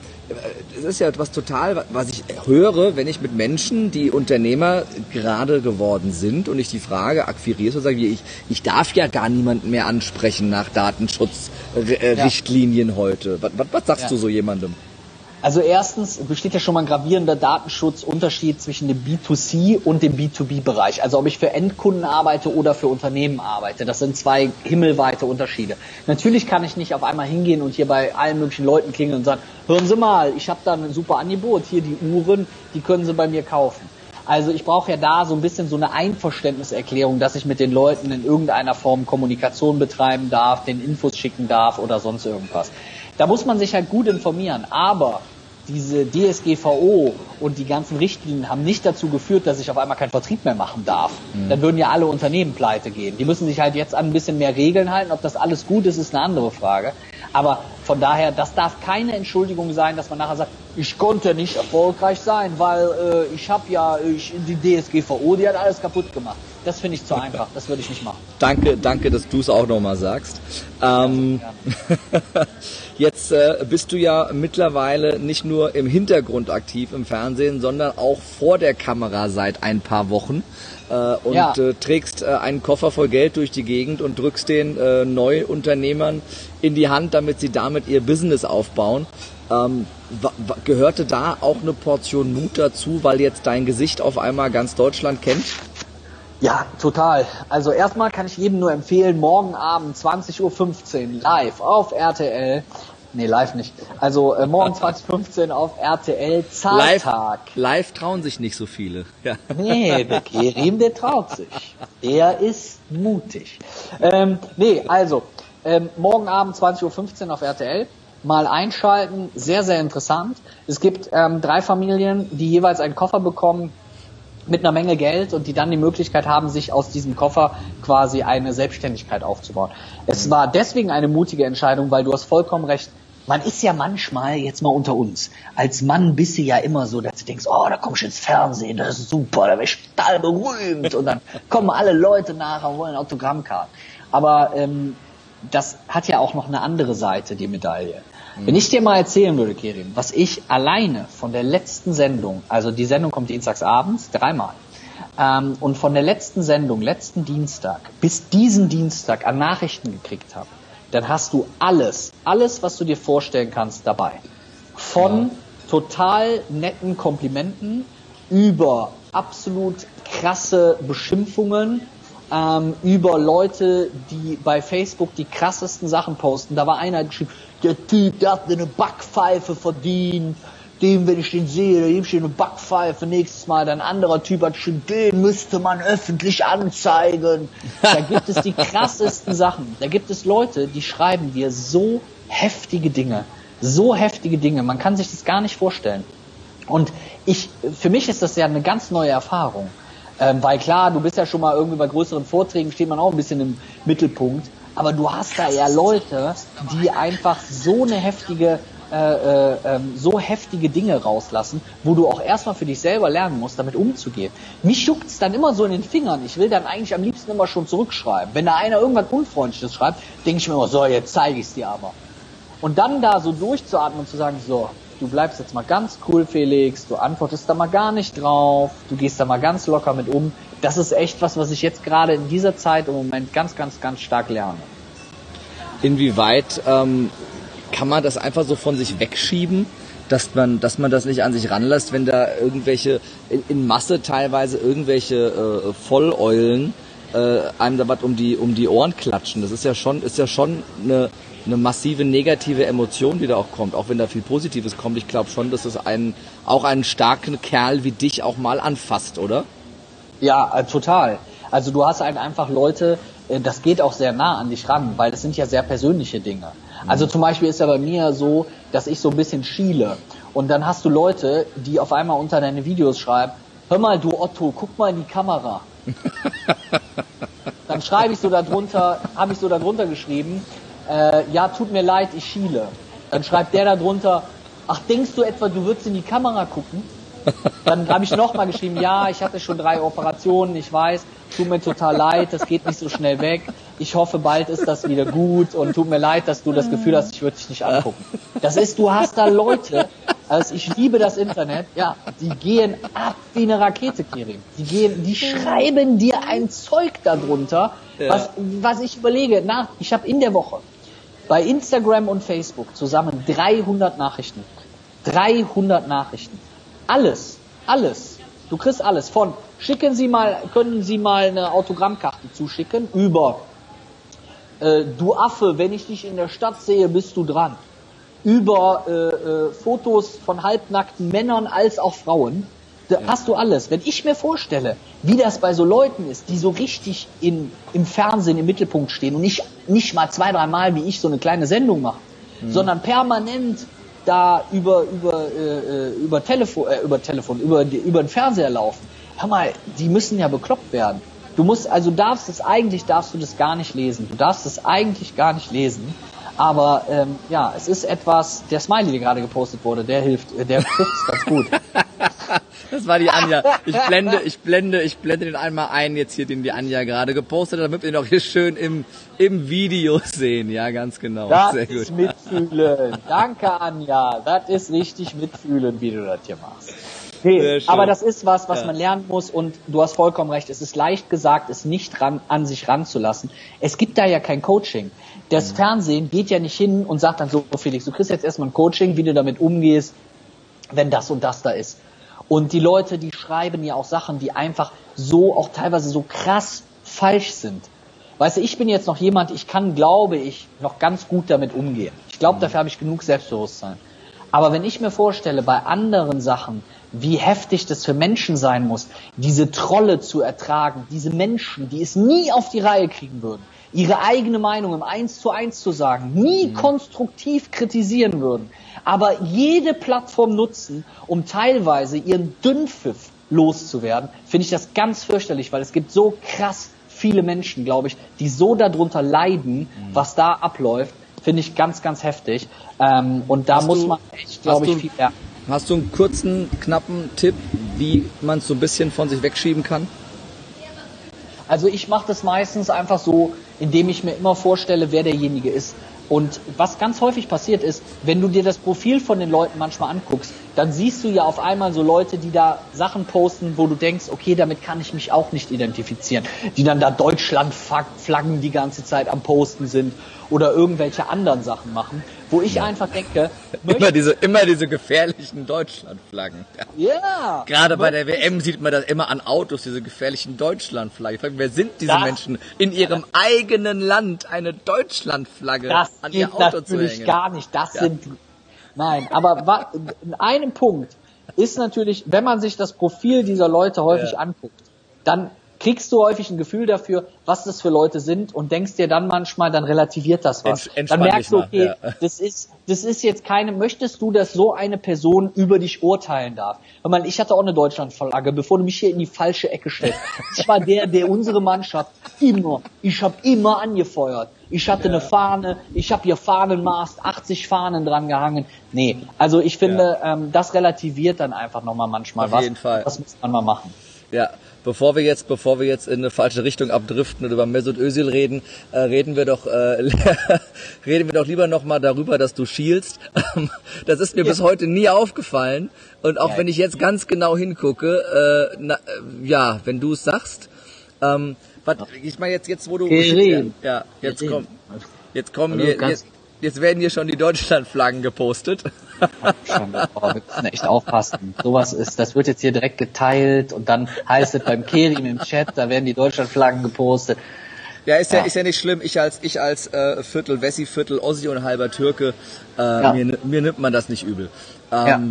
es ist ja etwas total, was ich höre, wenn ich mit Menschen, die Unternehmer gerade geworden sind und ich die Frage akquiriere, so sage ich, ich darf ja gar niemanden mehr ansprechen nach Datenschutzrichtlinien ja. heute. Was, was, was sagst ja. du so jemandem? Also erstens besteht ja schon mal ein gravierender Datenschutzunterschied zwischen dem B2C und dem B2B-Bereich. Also ob ich für Endkunden arbeite oder für Unternehmen arbeite. Das sind zwei himmelweite Unterschiede. Natürlich kann ich nicht auf einmal hingehen und hier bei allen möglichen Leuten klingeln und sagen, hören Sie mal, ich habe da ein super Angebot, hier die Uhren, die können Sie bei mir kaufen. Also ich brauche ja da so ein bisschen so eine Einverständniserklärung, dass ich mit den Leuten in irgendeiner Form Kommunikation betreiben darf, den Infos schicken darf oder sonst irgendwas. Da muss man sich halt gut informieren. Aber diese DSGVO und die ganzen Richtlinien haben nicht dazu geführt, dass ich auf einmal keinen Vertrieb mehr machen darf. Mhm. Dann würden ja alle Unternehmen pleite gehen. Die müssen sich halt jetzt an ein bisschen mehr Regeln halten. Ob das alles gut ist, ist eine andere Frage. Aber von daher, das darf keine Entschuldigung sein, dass man nachher sagt, ich konnte nicht erfolgreich sein, weil äh, ich habe ja ich, die DSGVO, die hat alles kaputt gemacht. Das finde ich zu einfach. Das würde ich nicht machen. Danke, danke, dass du es auch nochmal sagst. Ähm, jetzt äh, bist du ja mittlerweile nicht nur im Hintergrund aktiv im Fernsehen, sondern auch vor der Kamera seit ein paar Wochen äh, und ja. äh, trägst äh, einen Koffer voll Geld durch die Gegend und drückst den äh, Neuunternehmern in die Hand, damit sie damit ihr Business aufbauen. Ähm, gehörte da auch eine Portion Mut dazu, weil jetzt dein Gesicht auf einmal ganz Deutschland kennt? Ja, total. Also erstmal kann ich jedem nur empfehlen, morgen Abend 20.15 Uhr live auf RTL. Nee, live nicht. Also äh, morgen 2015 auf RTL Zahltag. Live, live trauen sich nicht so viele. Ja. Nee, der Kerim, der traut sich. Der ist mutig. Ähm, nee, also ähm, morgen Abend 20.15 Uhr auf RTL. Mal einschalten, sehr, sehr interessant. Es gibt ähm, drei Familien, die jeweils einen Koffer bekommen mit einer Menge Geld und die dann die Möglichkeit haben, sich aus diesem Koffer quasi eine Selbstständigkeit aufzubauen. Es war deswegen eine mutige Entscheidung, weil du hast vollkommen recht. Man ist ja manchmal, jetzt mal unter uns, als Mann bist du ja immer so, dass du denkst, oh, da kommst du ins Fernsehen, das ist super, da wärst du total berühmt und dann kommen alle Leute nachher und wollen Autogrammkarten. Aber ähm, das hat ja auch noch eine andere Seite, die Medaille. Wenn ich dir mal erzählen würde, Kerim, was ich alleine von der letzten Sendung, also die Sendung kommt dienstags abends, dreimal, ähm, und von der letzten Sendung, letzten Dienstag, bis diesen Dienstag an Nachrichten gekriegt habe, dann hast du alles, alles, was du dir vorstellen kannst, dabei. Von ja. total netten Komplimenten über absolut krasse Beschimpfungen, ähm, über Leute, die bei Facebook die krassesten Sachen posten. Da war einer, geschrieben, der Typ, der hat eine Backpfeife verdient. Dem, wenn ich den sehe, dem steht eine Backpfeife nächstes Mal. Ein anderer Typ hat schon, den müsste man öffentlich anzeigen. Da gibt es die krassesten Sachen. Da gibt es Leute, die schreiben dir so heftige Dinge. So heftige Dinge. Man kann sich das gar nicht vorstellen. Und ich, für mich ist das ja eine ganz neue Erfahrung. Ähm, weil klar, du bist ja schon mal irgendwie bei größeren Vorträgen, steht man auch ein bisschen im Mittelpunkt. Aber du hast da ja Leute, die einfach so eine heftige, äh, äh, ähm, so heftige Dinge rauslassen, wo du auch erstmal für dich selber lernen musst, damit umzugehen. Mich juckt's dann immer so in den Fingern. Ich will dann eigentlich am liebsten immer schon zurückschreiben. Wenn da einer irgendwas Unfreundliches schreibt, denke ich mir immer, so, jetzt zeige ich's dir aber. Und dann da so durchzuatmen und zu sagen, so, du bleibst jetzt mal ganz cool, Felix, du antwortest da mal gar nicht drauf, du gehst da mal ganz locker mit um. Das ist echt was, was ich jetzt gerade in dieser Zeit im Moment ganz, ganz, ganz stark lerne. Inwieweit ähm, kann man das einfach so von sich wegschieben? dass man, dass man das nicht an sich ranlässt, wenn da irgendwelche in, in Masse teilweise irgendwelche äh, Volleulen äh, einem da was um die um die Ohren klatschen. Das ist ja schon ist ja schon eine eine massive negative Emotion, die da auch kommt, auch wenn da viel Positives kommt. Ich glaube schon, dass es einen, auch einen starken Kerl wie dich auch mal anfasst, oder? Ja, äh, total. Also du hast halt einfach Leute, äh, das geht auch sehr nah an dich ran, weil das sind ja sehr persönliche Dinge. Also zum Beispiel ist ja bei mir so, dass ich so ein bisschen schiele. Und dann hast du Leute, die auf einmal unter deine Videos schreiben, hör mal du Otto, guck mal in die Kamera. dann schreibe ich so darunter, habe ich so darunter geschrieben, äh, ja, tut mir leid, ich schiele. Dann schreibt der darunter, ach, denkst du etwa, du würdest in die Kamera gucken? Dann habe ich nochmal geschrieben, ja, ich hatte schon drei Operationen, ich weiß, tut mir total leid, das geht nicht so schnell weg. Ich hoffe, bald ist das wieder gut und tut mir leid, dass du das Gefühl hast, ich würde dich nicht angucken. Das ist, du hast da Leute, also ich liebe das Internet, ja, die gehen ab wie eine Rakete, Kirin. Die gehen, die schreiben dir ein Zeug darunter, was, was ich überlege, nach, ich habe in der Woche bei Instagram und Facebook zusammen 300 Nachrichten. 300 Nachrichten. Alles, alles. Du kriegst alles von schicken Sie mal, können Sie mal eine Autogrammkarte zuschicken über äh, du Affe, wenn ich dich in der Stadt sehe, bist du dran. Über äh, äh, Fotos von halbnackten Männern als auch Frauen. Da hast du alles. Wenn ich mir vorstelle, wie das bei so Leuten ist, die so richtig in, im Fernsehen im Mittelpunkt stehen und nicht, nicht mal zwei, drei Mal wie ich so eine kleine Sendung machen, mhm. sondern permanent da über, über, äh, über Telefon, äh, über Telefon, über, über den Fernseher laufen. Hör mal, die müssen ja bekloppt werden. Du musst, also darfst es eigentlich, darfst du das gar nicht lesen. Du darfst es eigentlich gar nicht lesen. Aber ähm, ja, es ist etwas, der Smiley, der gerade gepostet wurde, der hilft, äh, der es ganz gut. Das war die Anja. Ich blende, ich blende, ich blende den einmal ein, jetzt hier, den die Anja gerade gepostet hat, damit wir ihn auch hier schön im, im Video sehen. Ja, ganz genau. Das Sehr ist gut. mitfühlen. Danke, Anja. Das ist richtig mitfühlen, wie du das hier machst. Nee, aber das ist was, was ja. man lernen muss und du hast vollkommen recht. Es ist leicht gesagt, es nicht ran, an sich ranzulassen. Es gibt da ja kein Coaching. Das mhm. Fernsehen geht ja nicht hin und sagt dann so, Felix, du kriegst jetzt erstmal ein Coaching, wie du damit umgehst, wenn das und das da ist. Und die Leute, die schreiben ja auch Sachen, die einfach so, auch teilweise so krass falsch sind. Weißt du, ich bin jetzt noch jemand, ich kann, glaube ich, noch ganz gut damit umgehen. Ich glaube, mhm. dafür habe ich genug Selbstbewusstsein. Aber wenn ich mir vorstelle, bei anderen Sachen, wie heftig das für Menschen sein muss, diese Trolle zu ertragen, diese Menschen, die es nie auf die Reihe kriegen würden, ihre eigene Meinung im Eins zu eins zu sagen, nie mhm. konstruktiv kritisieren würden, aber jede Plattform nutzen, um teilweise ihren Dünnpfiff loszuwerden, finde ich das ganz fürchterlich, weil es gibt so krass viele Menschen, glaube ich, die so darunter leiden, mhm. was da abläuft, finde ich ganz, ganz heftig. Ähm, und da hast muss du, man echt, glaube ich, viel lernen. Hast du einen kurzen, knappen Tipp, wie man es so ein bisschen von sich wegschieben kann? Also ich mache das meistens einfach so, indem ich mir immer vorstelle, wer derjenige ist. Und was ganz häufig passiert ist, wenn du dir das Profil von den Leuten manchmal anguckst, dann siehst du ja auf einmal so Leute, die da Sachen posten, wo du denkst, okay, damit kann ich mich auch nicht identifizieren. Die dann da Deutschland-Flaggen die ganze Zeit am Posten sind oder irgendwelche anderen Sachen machen, wo ich ja. einfach denke, immer diese, immer diese gefährlichen Deutschlandflaggen. Ja. ja. Gerade bei der WM sieht man das immer an Autos, diese gefährlichen Deutschlandflaggen. Wer sind diese das, Menschen in ihrem eigenen Land eine Deutschlandflagge an ihr Auto zu hängen? gar nicht. Das sind, nein, aber in einem Punkt ist natürlich, wenn man sich das Profil dieser Leute häufig anguckt, dann kriegst du häufig ein Gefühl dafür, was das für Leute sind und denkst dir dann manchmal, dann relativiert das was. dann merkst du, okay, ja. das ist, das ist jetzt keine, möchtest du, dass so eine Person über dich urteilen darf? Ich, meine, ich hatte auch eine Deutschlandflagge, bevor du mich hier in die falsche Ecke stellst. Ich war der, der unsere Mannschaft immer, ich habe immer angefeuert. Ich hatte ja. eine Fahne, ich habe hier Fahnenmast, 80 Fahnen dran gehangen. Nee, also ich finde, ja. ähm, das relativiert dann einfach nochmal manchmal Auf was. Jeden Fall. Das muss man mal machen. Ja, bevor wir jetzt, bevor wir jetzt in eine falsche Richtung abdriften und über Mesut Özil reden, äh, reden wir doch, äh, reden wir doch lieber nochmal darüber, dass du schielst. das ist mir ja. bis heute nie aufgefallen und auch ja. wenn ich jetzt ganz genau hingucke, äh, na, äh, ja, wenn du es sagst, ähm, was, ich meine jetzt, jetzt wo du, ja, ja, jetzt komm, jetzt kommen wir, jetzt, jetzt werden hier schon die Deutschlandflaggen gepostet. Schon, oh, wir müssen echt aufpassen. Sowas ist, das wird jetzt hier direkt geteilt und dann heißt es beim Kerim im Chat, da werden die Deutschlandflaggen gepostet. Ja, ist ja, ja, ist ja nicht schlimm. Ich als, ich als äh, Viertel Wessi, Viertel Ossi und halber Türke, äh, ja. mir, mir nimmt man das nicht übel. Ähm, ja.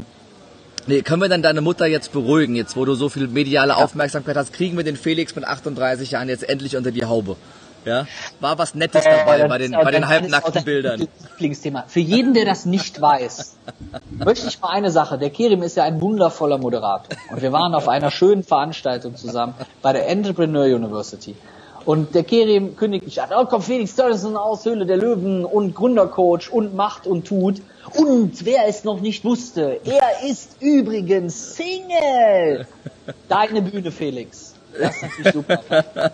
Nee, können wir dann deine Mutter jetzt beruhigen, jetzt wo du so viel mediale. Aufmerksamkeit hast, kriegen wir den Felix mit 38 Jahren jetzt endlich unter die Haube? Ja, war was Nettes äh, dabei äh, bei den, bei den halbnackten Bildern. Lieblingsthema. Für jeden, der das nicht weiß, möchte ich mal eine Sache. Der Kerim ist ja ein wundervoller Moderator. Und wir waren auf einer schönen Veranstaltung zusammen bei der Entrepreneur University. Und der Kerim kündigt mich an, oh komm Felix Tönnissen aus Höhle der Löwen und Gründercoach und macht und tut. Und wer es noch nicht wusste, er ist übrigens Single. Deine Bühne, Felix. Das ist natürlich super.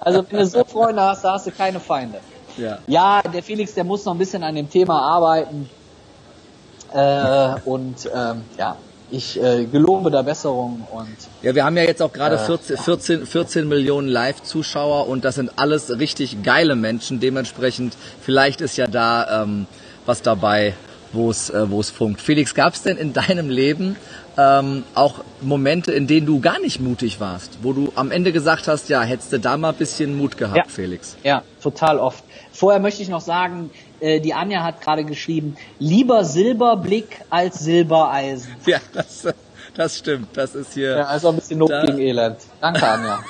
Also wenn du so Freunde hast, da hast du keine Feinde. Ja. ja, der Felix, der muss noch ein bisschen an dem Thema arbeiten. Äh, und ähm, ja, ich äh, gelobe da Besserung und ja, wir haben ja jetzt auch gerade 14, 14, 14 Millionen Live-Zuschauer und das sind alles richtig geile Menschen. Dementsprechend vielleicht ist ja da ähm, was dabei, wo es äh, wo es funkt. Felix, gab es denn in deinem Leben ähm, auch Momente, in denen du gar nicht mutig warst, wo du am Ende gesagt hast, ja, hättest du da mal ein bisschen Mut gehabt, ja. Felix? Ja, total oft. Vorher möchte ich noch sagen, äh, die Anja hat gerade geschrieben, lieber Silberblick als Silbereisen. Ja, das, das stimmt. Das ist hier. Ja, also ein bisschen Not gegen Elend. Danke, Anja.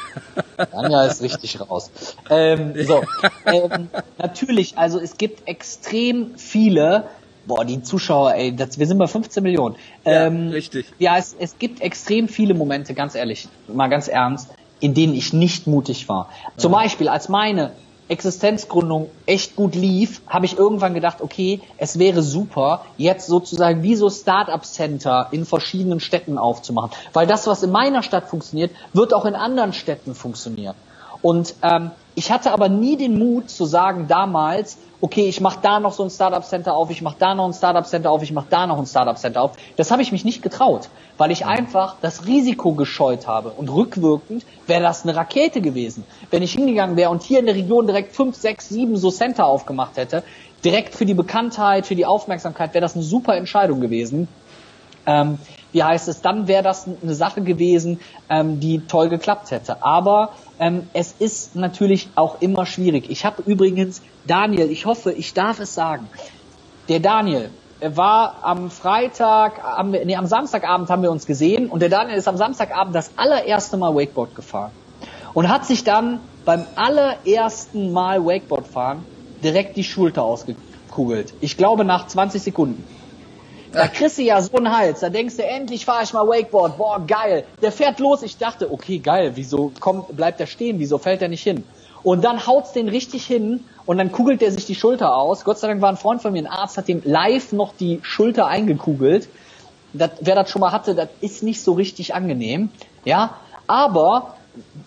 Anja ist richtig raus. Ähm, so, ähm, natürlich, also es gibt extrem viele, boah, die Zuschauer, ey, das, wir sind bei 15 Millionen. Ähm, ja, richtig. Ja, es, es gibt extrem viele Momente, ganz ehrlich, mal ganz ernst, in denen ich nicht mutig war. Zum ja. Beispiel, als meine Existenzgründung echt gut lief, habe ich irgendwann gedacht, okay, es wäre super, jetzt sozusagen wie so Startup Center in verschiedenen Städten aufzumachen. Weil das, was in meiner Stadt funktioniert, wird auch in anderen Städten funktionieren. Und ähm, ich hatte aber nie den Mut zu sagen damals, okay, ich mache da noch so ein Startup Center auf, ich mache da noch ein Startup Center auf, ich mache da noch ein Startup Center auf. Das habe ich mich nicht getraut, weil ich einfach das Risiko gescheut habe. Und rückwirkend wäre das eine Rakete gewesen. Wenn ich hingegangen wäre und hier in der Region direkt fünf, sechs, sieben so Center aufgemacht hätte, direkt für die Bekanntheit, für die Aufmerksamkeit, wäre das eine super Entscheidung gewesen. Ähm, wie heißt es, dann wäre das eine Sache gewesen, ähm, die toll geklappt hätte. Aber ähm, es ist natürlich auch immer schwierig. Ich habe übrigens Daniel, ich hoffe, ich darf es sagen. Der Daniel war am Freitag, am, nee, am Samstagabend haben wir uns gesehen und der Daniel ist am Samstagabend das allererste Mal Wakeboard gefahren und hat sich dann beim allerersten Mal Wakeboard fahren direkt die Schulter ausgekugelt. Ich glaube nach 20 Sekunden. Da kriegst du ja so einen Hals. Da denkst du, endlich fahre ich mal Wakeboard. Boah, geil. Der fährt los. Ich dachte, okay, geil. Wieso kommt, bleibt er stehen? Wieso fällt er nicht hin? Und dann haut's den richtig hin und dann kugelt der sich die Schulter aus. Gott sei Dank war ein Freund von mir, ein Arzt, hat dem live noch die Schulter eingekugelt. Das, wer das schon mal hatte, das ist nicht so richtig angenehm. Ja, aber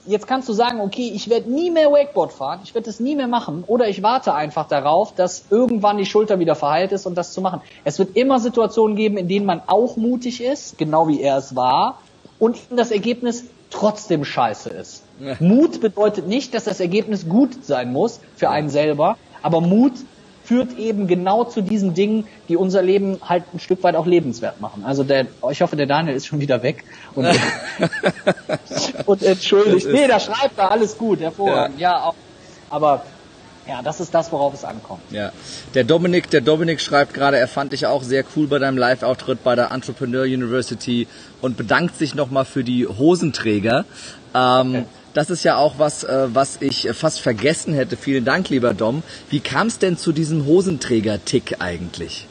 jetzt kannst du sagen, okay, ich werde nie mehr Wakeboard fahren, ich werde es nie mehr machen, oder ich warte einfach darauf, dass irgendwann die Schulter wieder verheilt ist und das zu machen. Es wird immer Situationen geben, in denen man auch mutig ist, genau wie er es war, und das Ergebnis trotzdem scheiße ist. Mut bedeutet nicht, dass das Ergebnis gut sein muss für einen selber, aber Mut führt eben genau zu diesen Dingen, die unser Leben halt ein Stück weit auch lebenswert machen. Also der, ich hoffe, der Daniel ist schon wieder weg und, und entschuldigt. Nee, da schreibt er alles gut, hervorragend. Ja, ja auch, aber ja, das ist das, worauf es ankommt. Ja, der Dominik, der Dominik schreibt gerade, er fand dich auch sehr cool bei deinem Live-Auftritt bei der Entrepreneur University und bedankt sich nochmal für die Hosenträger. Ähm, okay. Das ist ja auch was, äh, was ich fast vergessen hätte. Vielen Dank, lieber Dom. Wie kam es denn zu diesem Hosenträger-Tick eigentlich?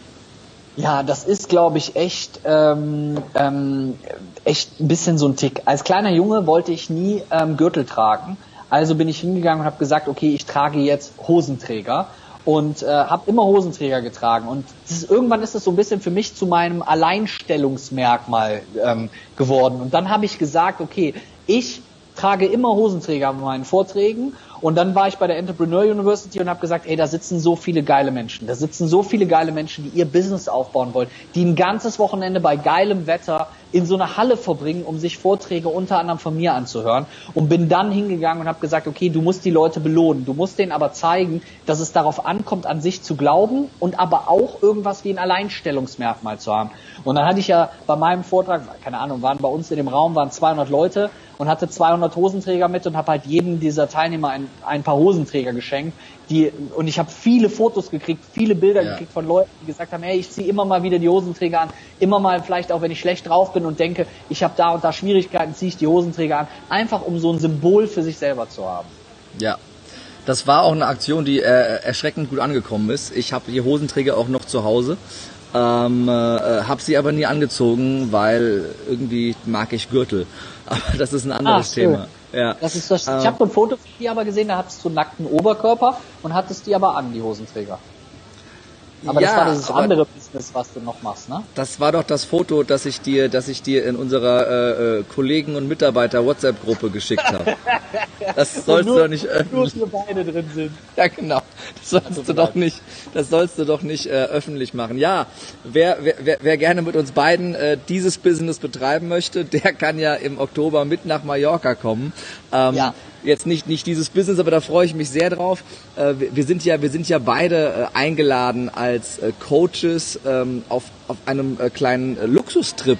Ja, das ist, glaube ich, echt, ähm, ähm, echt ein bisschen so ein Tick. Als kleiner Junge wollte ich nie ähm, Gürtel tragen. Also bin ich hingegangen und habe gesagt, okay, ich trage jetzt Hosenträger und äh, habe immer Hosenträger getragen. Und ist, irgendwann ist es so ein bisschen für mich zu meinem Alleinstellungsmerkmal ähm, geworden. Und dann habe ich gesagt, okay, ich trage immer Hosenträger bei meinen Vorträgen. Und dann war ich bei der Entrepreneur University und habe gesagt, ey, da sitzen so viele geile Menschen. Da sitzen so viele geile Menschen, die ihr Business aufbauen wollen, die ein ganzes Wochenende bei geilem Wetter in so einer Halle verbringen, um sich Vorträge unter anderem von mir anzuhören. Und bin dann hingegangen und habe gesagt, okay, du musst die Leute belohnen. Du musst denen aber zeigen, dass es darauf ankommt, an sich zu glauben und aber auch irgendwas wie ein Alleinstellungsmerkmal zu haben. Und dann hatte ich ja bei meinem Vortrag, keine Ahnung, waren bei uns in dem Raum waren 200 Leute und hatte 200 Hosenträger mit und habe halt jedem dieser Teilnehmer ein ein paar Hosenträger geschenkt, die und ich habe viele Fotos gekriegt, viele Bilder ja. gekriegt von Leuten, die gesagt haben, hey, ich ziehe immer mal wieder die Hosenträger an, immer mal vielleicht auch, wenn ich schlecht drauf bin und denke, ich habe da und da Schwierigkeiten, ziehe ich die Hosenträger an, einfach um so ein Symbol für sich selber zu haben. Ja, das war auch eine Aktion, die äh, erschreckend gut angekommen ist. Ich habe die Hosenträger auch noch zu Hause. Ähm, äh, habe sie aber nie angezogen, weil irgendwie mag ich Gürtel. Aber das ist ein anderes ah, Thema. Ja. Das ist das, ähm, ich habe so ein Foto von dir aber gesehen, da hattest du nackten Oberkörper und hattest die aber an, die Hosenträger. Aber ja, das war das andere Business, was du noch machst, ne? Das war doch das Foto, das ich dir, das ich dir in unserer äh, äh Kollegen und Mitarbeiter WhatsApp-Gruppe geschickt habe. Das sollst nur, du doch nicht öffentlich. Nur wir beide drin sind. Ja, genau. Das sollst also du doch nicht. Das sollst du doch nicht äh, öffentlich machen. Ja, wer, wer, wer gerne mit uns beiden äh, dieses Business betreiben möchte, der kann ja im Oktober mit nach Mallorca kommen. Ähm, ja jetzt nicht, nicht dieses Business, aber da freue ich mich sehr drauf. Äh, wir, sind ja, wir sind ja beide äh, eingeladen als äh, Coaches ähm, auf, auf einem kleinen Luxustrip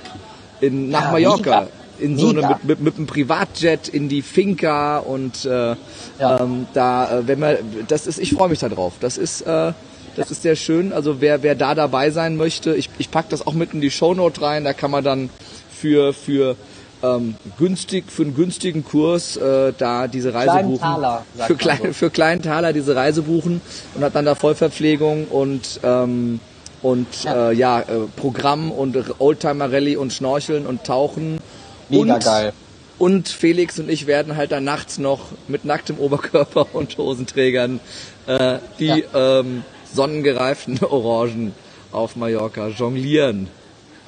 in, nach ja, Mallorca. Mega. In so eine, mit, mit, mit einem Privatjet in die Finca und äh, ja. ähm, da, wenn man, das ist, ich freue mich da drauf. Das ist, äh, das ist sehr schön. Also wer, wer da dabei sein möchte, ich, ich pack das auch mit in die Shownote rein. Da kann man dann für, für ähm, günstig für einen günstigen Kurs äh, da diese Reise kleinen buchen. Taler, für, klein, so. für kleinen Taler diese Reise buchen und hat dann da Vollverpflegung und ähm, und ja, äh, ja äh, Programm und Oldtimer Rallye und Schnorcheln und Tauchen. Mega und, geil. Und Felix und ich werden halt dann nachts noch mit nacktem Oberkörper und Hosenträgern äh, die ja. ähm, sonnengereiften Orangen auf Mallorca jonglieren.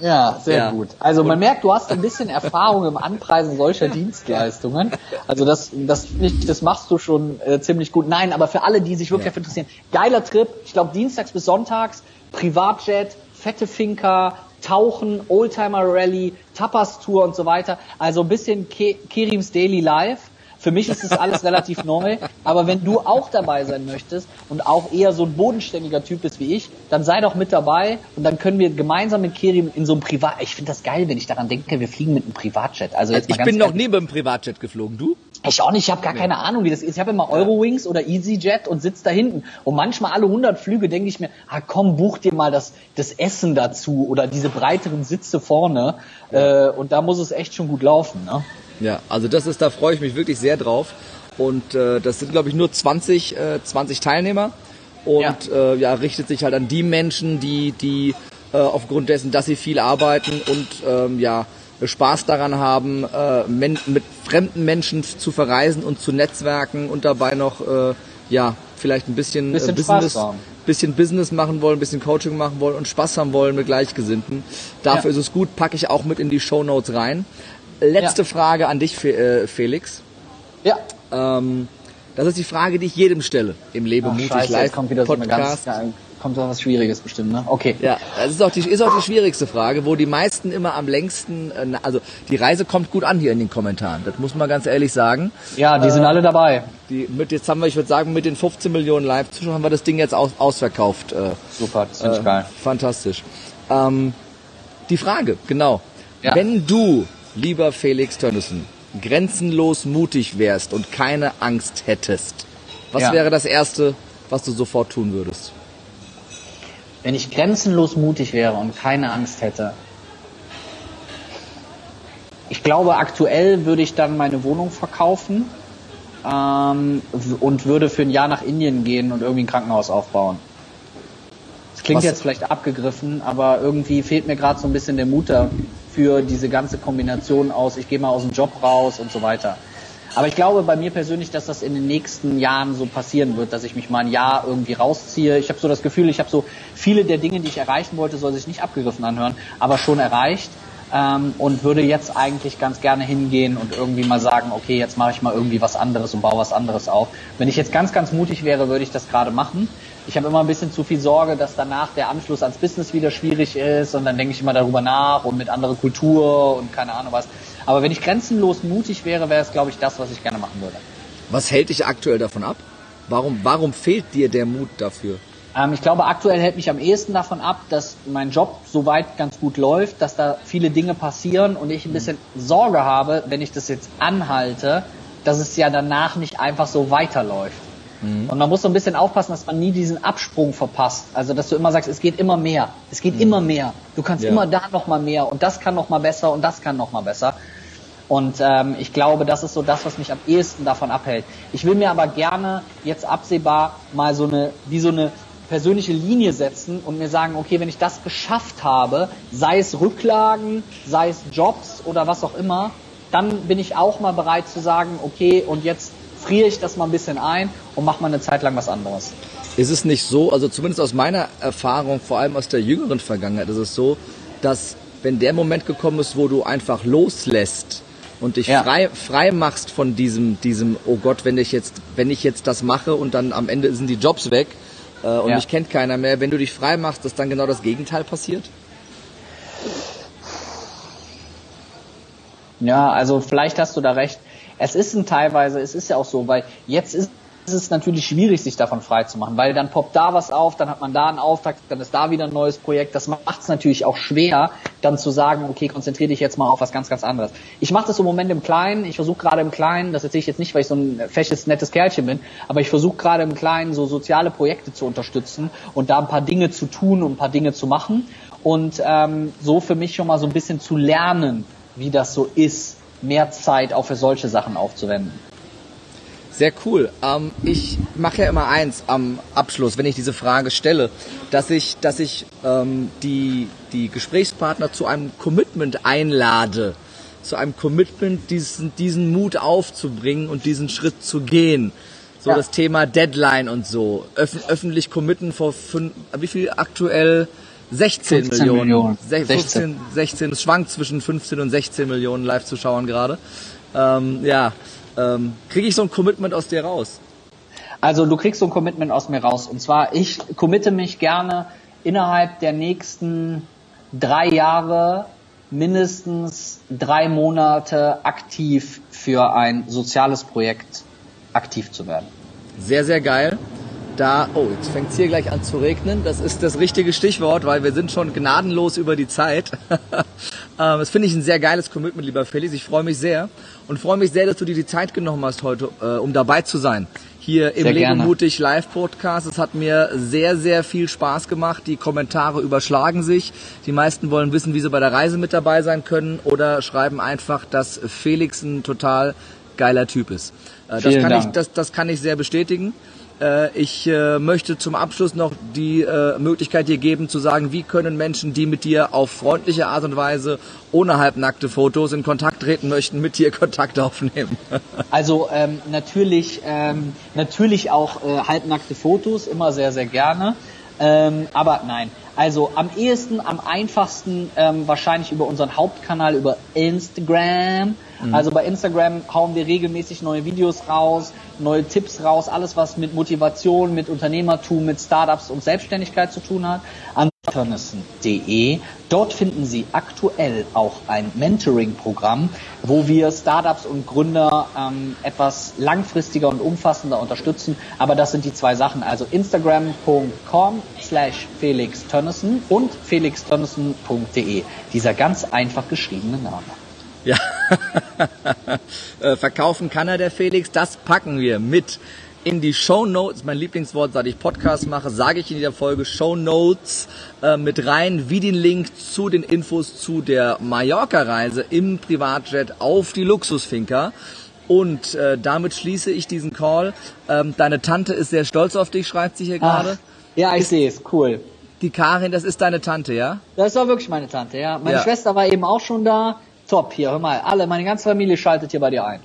Ja, sehr ja. gut. Also man merkt, du hast ein bisschen Erfahrung im Anpreisen solcher Dienstleistungen. Also das, das, das machst du schon äh, ziemlich gut. Nein, aber für alle, die sich wirklich ja. dafür interessieren, geiler Trip. Ich glaube dienstags bis sonntags, Privatjet, fette Finca, Tauchen, Oldtimer Rally, Tapas Tour und so weiter. Also ein bisschen Ke Kerims Daily Life. Für mich ist das alles relativ neu. Aber wenn du auch dabei sein möchtest und auch eher so ein bodenständiger Typ bist wie ich, dann sei doch mit dabei und dann können wir gemeinsam mit Kerim in so einem Privat. Ich finde das geil, wenn ich daran denke, wir fliegen mit einem Privatjet. Also jetzt ich bin noch nie mit einem Privatjet geflogen. Du? Ich auch nicht, ich habe gar keine Ahnung, wie das ist. Ich habe immer Eurowings oder EasyJet und sitze da hinten. Und manchmal alle 100 Flüge denke ich mir, ah komm, buch dir mal das, das Essen dazu oder diese breiteren Sitze vorne. Ja. Äh, und da muss es echt schon gut laufen. Ne? Ja, also das ist, da freue ich mich wirklich sehr drauf. Und äh, das sind, glaube ich, nur 20, äh, 20 Teilnehmer. Und ja. Äh, ja, richtet sich halt an die Menschen, die, die äh, aufgrund dessen, dass sie viel arbeiten und ähm, ja, Spaß daran haben, äh, mit fremden Menschen zu verreisen und zu netzwerken und dabei noch äh, ja vielleicht ein bisschen, bisschen äh, Business, bisschen Business machen wollen, ein bisschen Coaching machen wollen und Spaß haben wollen mit Gleichgesinnten. Dafür ja. ist es gut, packe ich auch mit in die Show Notes rein. Letzte ja. Frage an dich, äh, Felix. Ja. Ähm, das ist die Frage, die ich jedem stelle im Leben mutig Scheiße, live kommt wieder Podcast. So eine ganz, kommt da was Schwieriges bestimmt, ne? Okay. Ja, das ist auch die ist auch die schwierigste Frage, wo die meisten immer am längsten, äh, also die Reise kommt gut an hier in den Kommentaren. Das muss man ganz ehrlich sagen. Ja, die äh, sind alle dabei. Die mit jetzt haben wir, ich würde sagen, mit den 15 Millionen Live-Zuschauern haben wir das Ding jetzt aus, ausverkauft. Äh, Super, das finde ich äh, geil. Fantastisch. Ähm, die Frage, genau. Ja. Wenn du lieber Felix Tönnissen, grenzenlos mutig wärst und keine Angst hättest, was ja. wäre das Erste, was du sofort tun würdest? Wenn ich grenzenlos mutig wäre und keine Angst hätte, ich glaube, aktuell würde ich dann meine Wohnung verkaufen ähm, und würde für ein Jahr nach Indien gehen und irgendwie ein Krankenhaus aufbauen. Das klingt Was? jetzt vielleicht abgegriffen, aber irgendwie fehlt mir gerade so ein bisschen der Mut für diese ganze Kombination aus, ich gehe mal aus dem Job raus und so weiter. Aber ich glaube bei mir persönlich, dass das in den nächsten Jahren so passieren wird, dass ich mich mal ein Jahr irgendwie rausziehe. Ich habe so das Gefühl, ich habe so viele der Dinge, die ich erreichen wollte, soll sich nicht abgegriffen anhören, aber schon erreicht. Ähm, und würde jetzt eigentlich ganz gerne hingehen und irgendwie mal sagen, okay, jetzt mache ich mal irgendwie was anderes und baue was anderes auf. Wenn ich jetzt ganz, ganz mutig wäre, würde ich das gerade machen ich habe immer ein bisschen zu viel Sorge, dass danach der Anschluss ans Business wieder schwierig ist und dann denke ich immer darüber nach und mit anderer Kultur und keine Ahnung was. Aber wenn ich grenzenlos mutig wäre, wäre es, glaube ich, das, was ich gerne machen würde. Was hält dich aktuell davon ab? Warum, warum fehlt dir der Mut dafür? Ähm, ich glaube, aktuell hält mich am ehesten davon ab, dass mein Job soweit ganz gut läuft, dass da viele Dinge passieren und ich ein bisschen Sorge habe, wenn ich das jetzt anhalte, dass es ja danach nicht einfach so weiterläuft. Mhm. Und man muss so ein bisschen aufpassen, dass man nie diesen Absprung verpasst. Also, dass du immer sagst, es geht immer mehr. Es geht mhm. immer mehr. Du kannst ja. immer da noch mal mehr und das kann noch mal besser und das kann noch mal besser. Und ähm, ich glaube, das ist so das, was mich am ehesten davon abhält. Ich will mir aber gerne jetzt absehbar mal so eine, wie so eine persönliche Linie setzen und mir sagen, okay, wenn ich das geschafft habe, sei es Rücklagen, sei es Jobs oder was auch immer, dann bin ich auch mal bereit zu sagen, okay, und jetzt friere ich das mal ein bisschen ein und mache mal eine Zeit lang was anderes. Ist es nicht so, also zumindest aus meiner Erfahrung, vor allem aus der jüngeren Vergangenheit, ist es so, dass wenn der Moment gekommen ist, wo du einfach loslässt und dich ja. frei, frei machst von diesem, diesem, oh Gott, wenn ich jetzt, wenn ich jetzt das mache und dann am Ende sind die Jobs weg äh, und ja. mich kennt keiner mehr, wenn du dich frei machst, dass dann genau das Gegenteil passiert? Ja, also vielleicht hast du da recht. Es ist ein teilweise, es ist ja auch so, weil jetzt ist es natürlich schwierig, sich davon frei zu machen, weil dann poppt da was auf, dann hat man da einen Auftrag, dann ist da wieder ein neues Projekt. Das macht es natürlich auch schwer, dann zu sagen, okay, konzentriere dich jetzt mal auf was ganz, ganz anderes. Ich mache das im Moment im Kleinen, ich versuche gerade im Kleinen, das erzähle ich jetzt nicht, weil ich so ein fesches, nettes Kerlchen bin, aber ich versuche gerade im Kleinen so soziale Projekte zu unterstützen und da ein paar Dinge zu tun und ein paar Dinge zu machen und ähm, so für mich schon mal so ein bisschen zu lernen, wie das so ist, mehr Zeit auch für solche Sachen aufzuwenden. Sehr cool. Ähm, ich mache ja immer eins am Abschluss, wenn ich diese Frage stelle, dass ich, dass ich ähm, die, die Gesprächspartner zu einem Commitment einlade. Zu einem Commitment, diesen, diesen Mut aufzubringen und diesen Schritt zu gehen. So ja. das Thema Deadline und so. Öff öffentlich committen vor fünf, wie viel aktuell? 16 Millionen. Millionen. 15, 16. Es schwankt zwischen 15 und 16 Millionen Live-Zuschauern gerade. Ähm, ja, ähm, Kriege ich so ein Commitment aus dir raus? Also du kriegst so ein Commitment aus mir raus. Und zwar, ich committe mich gerne innerhalb der nächsten drei Jahre mindestens drei Monate aktiv für ein soziales Projekt aktiv zu werden. Sehr, sehr geil da, oh, jetzt fängt es hier gleich an zu regnen. Das ist das richtige Stichwort, weil wir sind schon gnadenlos über die Zeit. Ähm, das finde ich ein sehr geiles Commitment, lieber Felix. Ich freue mich sehr und freue mich sehr, dass du dir die Zeit genommen hast heute, äh, um dabei zu sein. Hier im Leben mutig Live Podcast. Es hat mir sehr, sehr viel Spaß gemacht. Die Kommentare überschlagen sich. Die meisten wollen wissen, wie sie bei der Reise mit dabei sein können oder schreiben einfach, dass Felix ein total geiler Typ ist. Äh, das, kann ich, das, das kann ich sehr bestätigen. Äh, ich äh, möchte zum Abschluss noch die äh, Möglichkeit dir geben zu sagen, wie können Menschen, die mit dir auf freundliche Art und Weise ohne halbnackte Fotos in Kontakt treten möchten, mit dir Kontakt aufnehmen? also ähm, natürlich, ähm, natürlich auch äh, halbnackte Fotos, immer sehr, sehr gerne. Ähm, aber nein, also am ehesten, am einfachsten ähm, wahrscheinlich über unseren Hauptkanal, über Instagram. Mhm. Also bei Instagram hauen wir regelmäßig neue Videos raus, neue Tipps raus, alles was mit Motivation, mit Unternehmertum, mit Startups und Selbstständigkeit zu tun hat. An Tönnissen.de. Dort finden Sie aktuell auch ein Mentoring-Programm, wo wir Startups und Gründer ähm, etwas langfristiger und umfassender unterstützen. Aber das sind die zwei Sachen. Also Instagram.com slash Felix Tönnissen und felixtönnissen.de. Dieser ganz einfach geschriebene Name. Ja, äh, verkaufen kann er der Felix. Das packen wir mit in die Show Notes. Mein Lieblingswort, seit ich Podcast mache, sage ich in dieser Folge Show Notes äh, mit rein, wie den Link zu den Infos zu der Mallorca-Reise im Privatjet auf die Luxusfinker. Und äh, damit schließe ich diesen Call. Ähm, deine Tante ist sehr stolz auf dich, schreibt sie hier gerade. Ja, ich sehe es, cool. Die Karin, das ist deine Tante, ja? Das war wirklich meine Tante, ja. Meine ja. Schwester war eben auch schon da top hier, hör mal, alle, meine ganze Familie schaltet hier bei dir ein.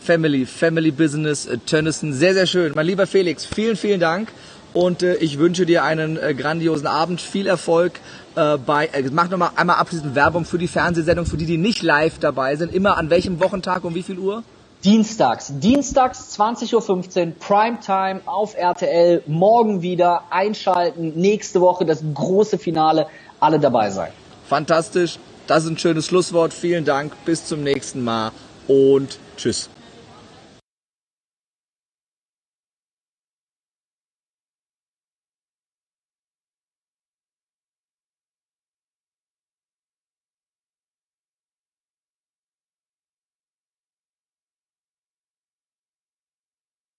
Family, Family Business, äh, Tönnissen, sehr, sehr schön. Mein lieber Felix, vielen, vielen Dank und äh, ich wünsche dir einen äh, grandiosen Abend, viel Erfolg äh, bei, äh, mach nochmal einmal abschließend Werbung für die Fernsehsendung, für die, die nicht live dabei sind, immer an welchem Wochentag um wie viel Uhr? Dienstags. Dienstags 20.15 Uhr, Primetime auf RTL. Morgen wieder einschalten. Nächste Woche das große Finale. Alle dabei sein. Fantastisch. Das ist ein schönes Schlusswort. Vielen Dank. Bis zum nächsten Mal und tschüss.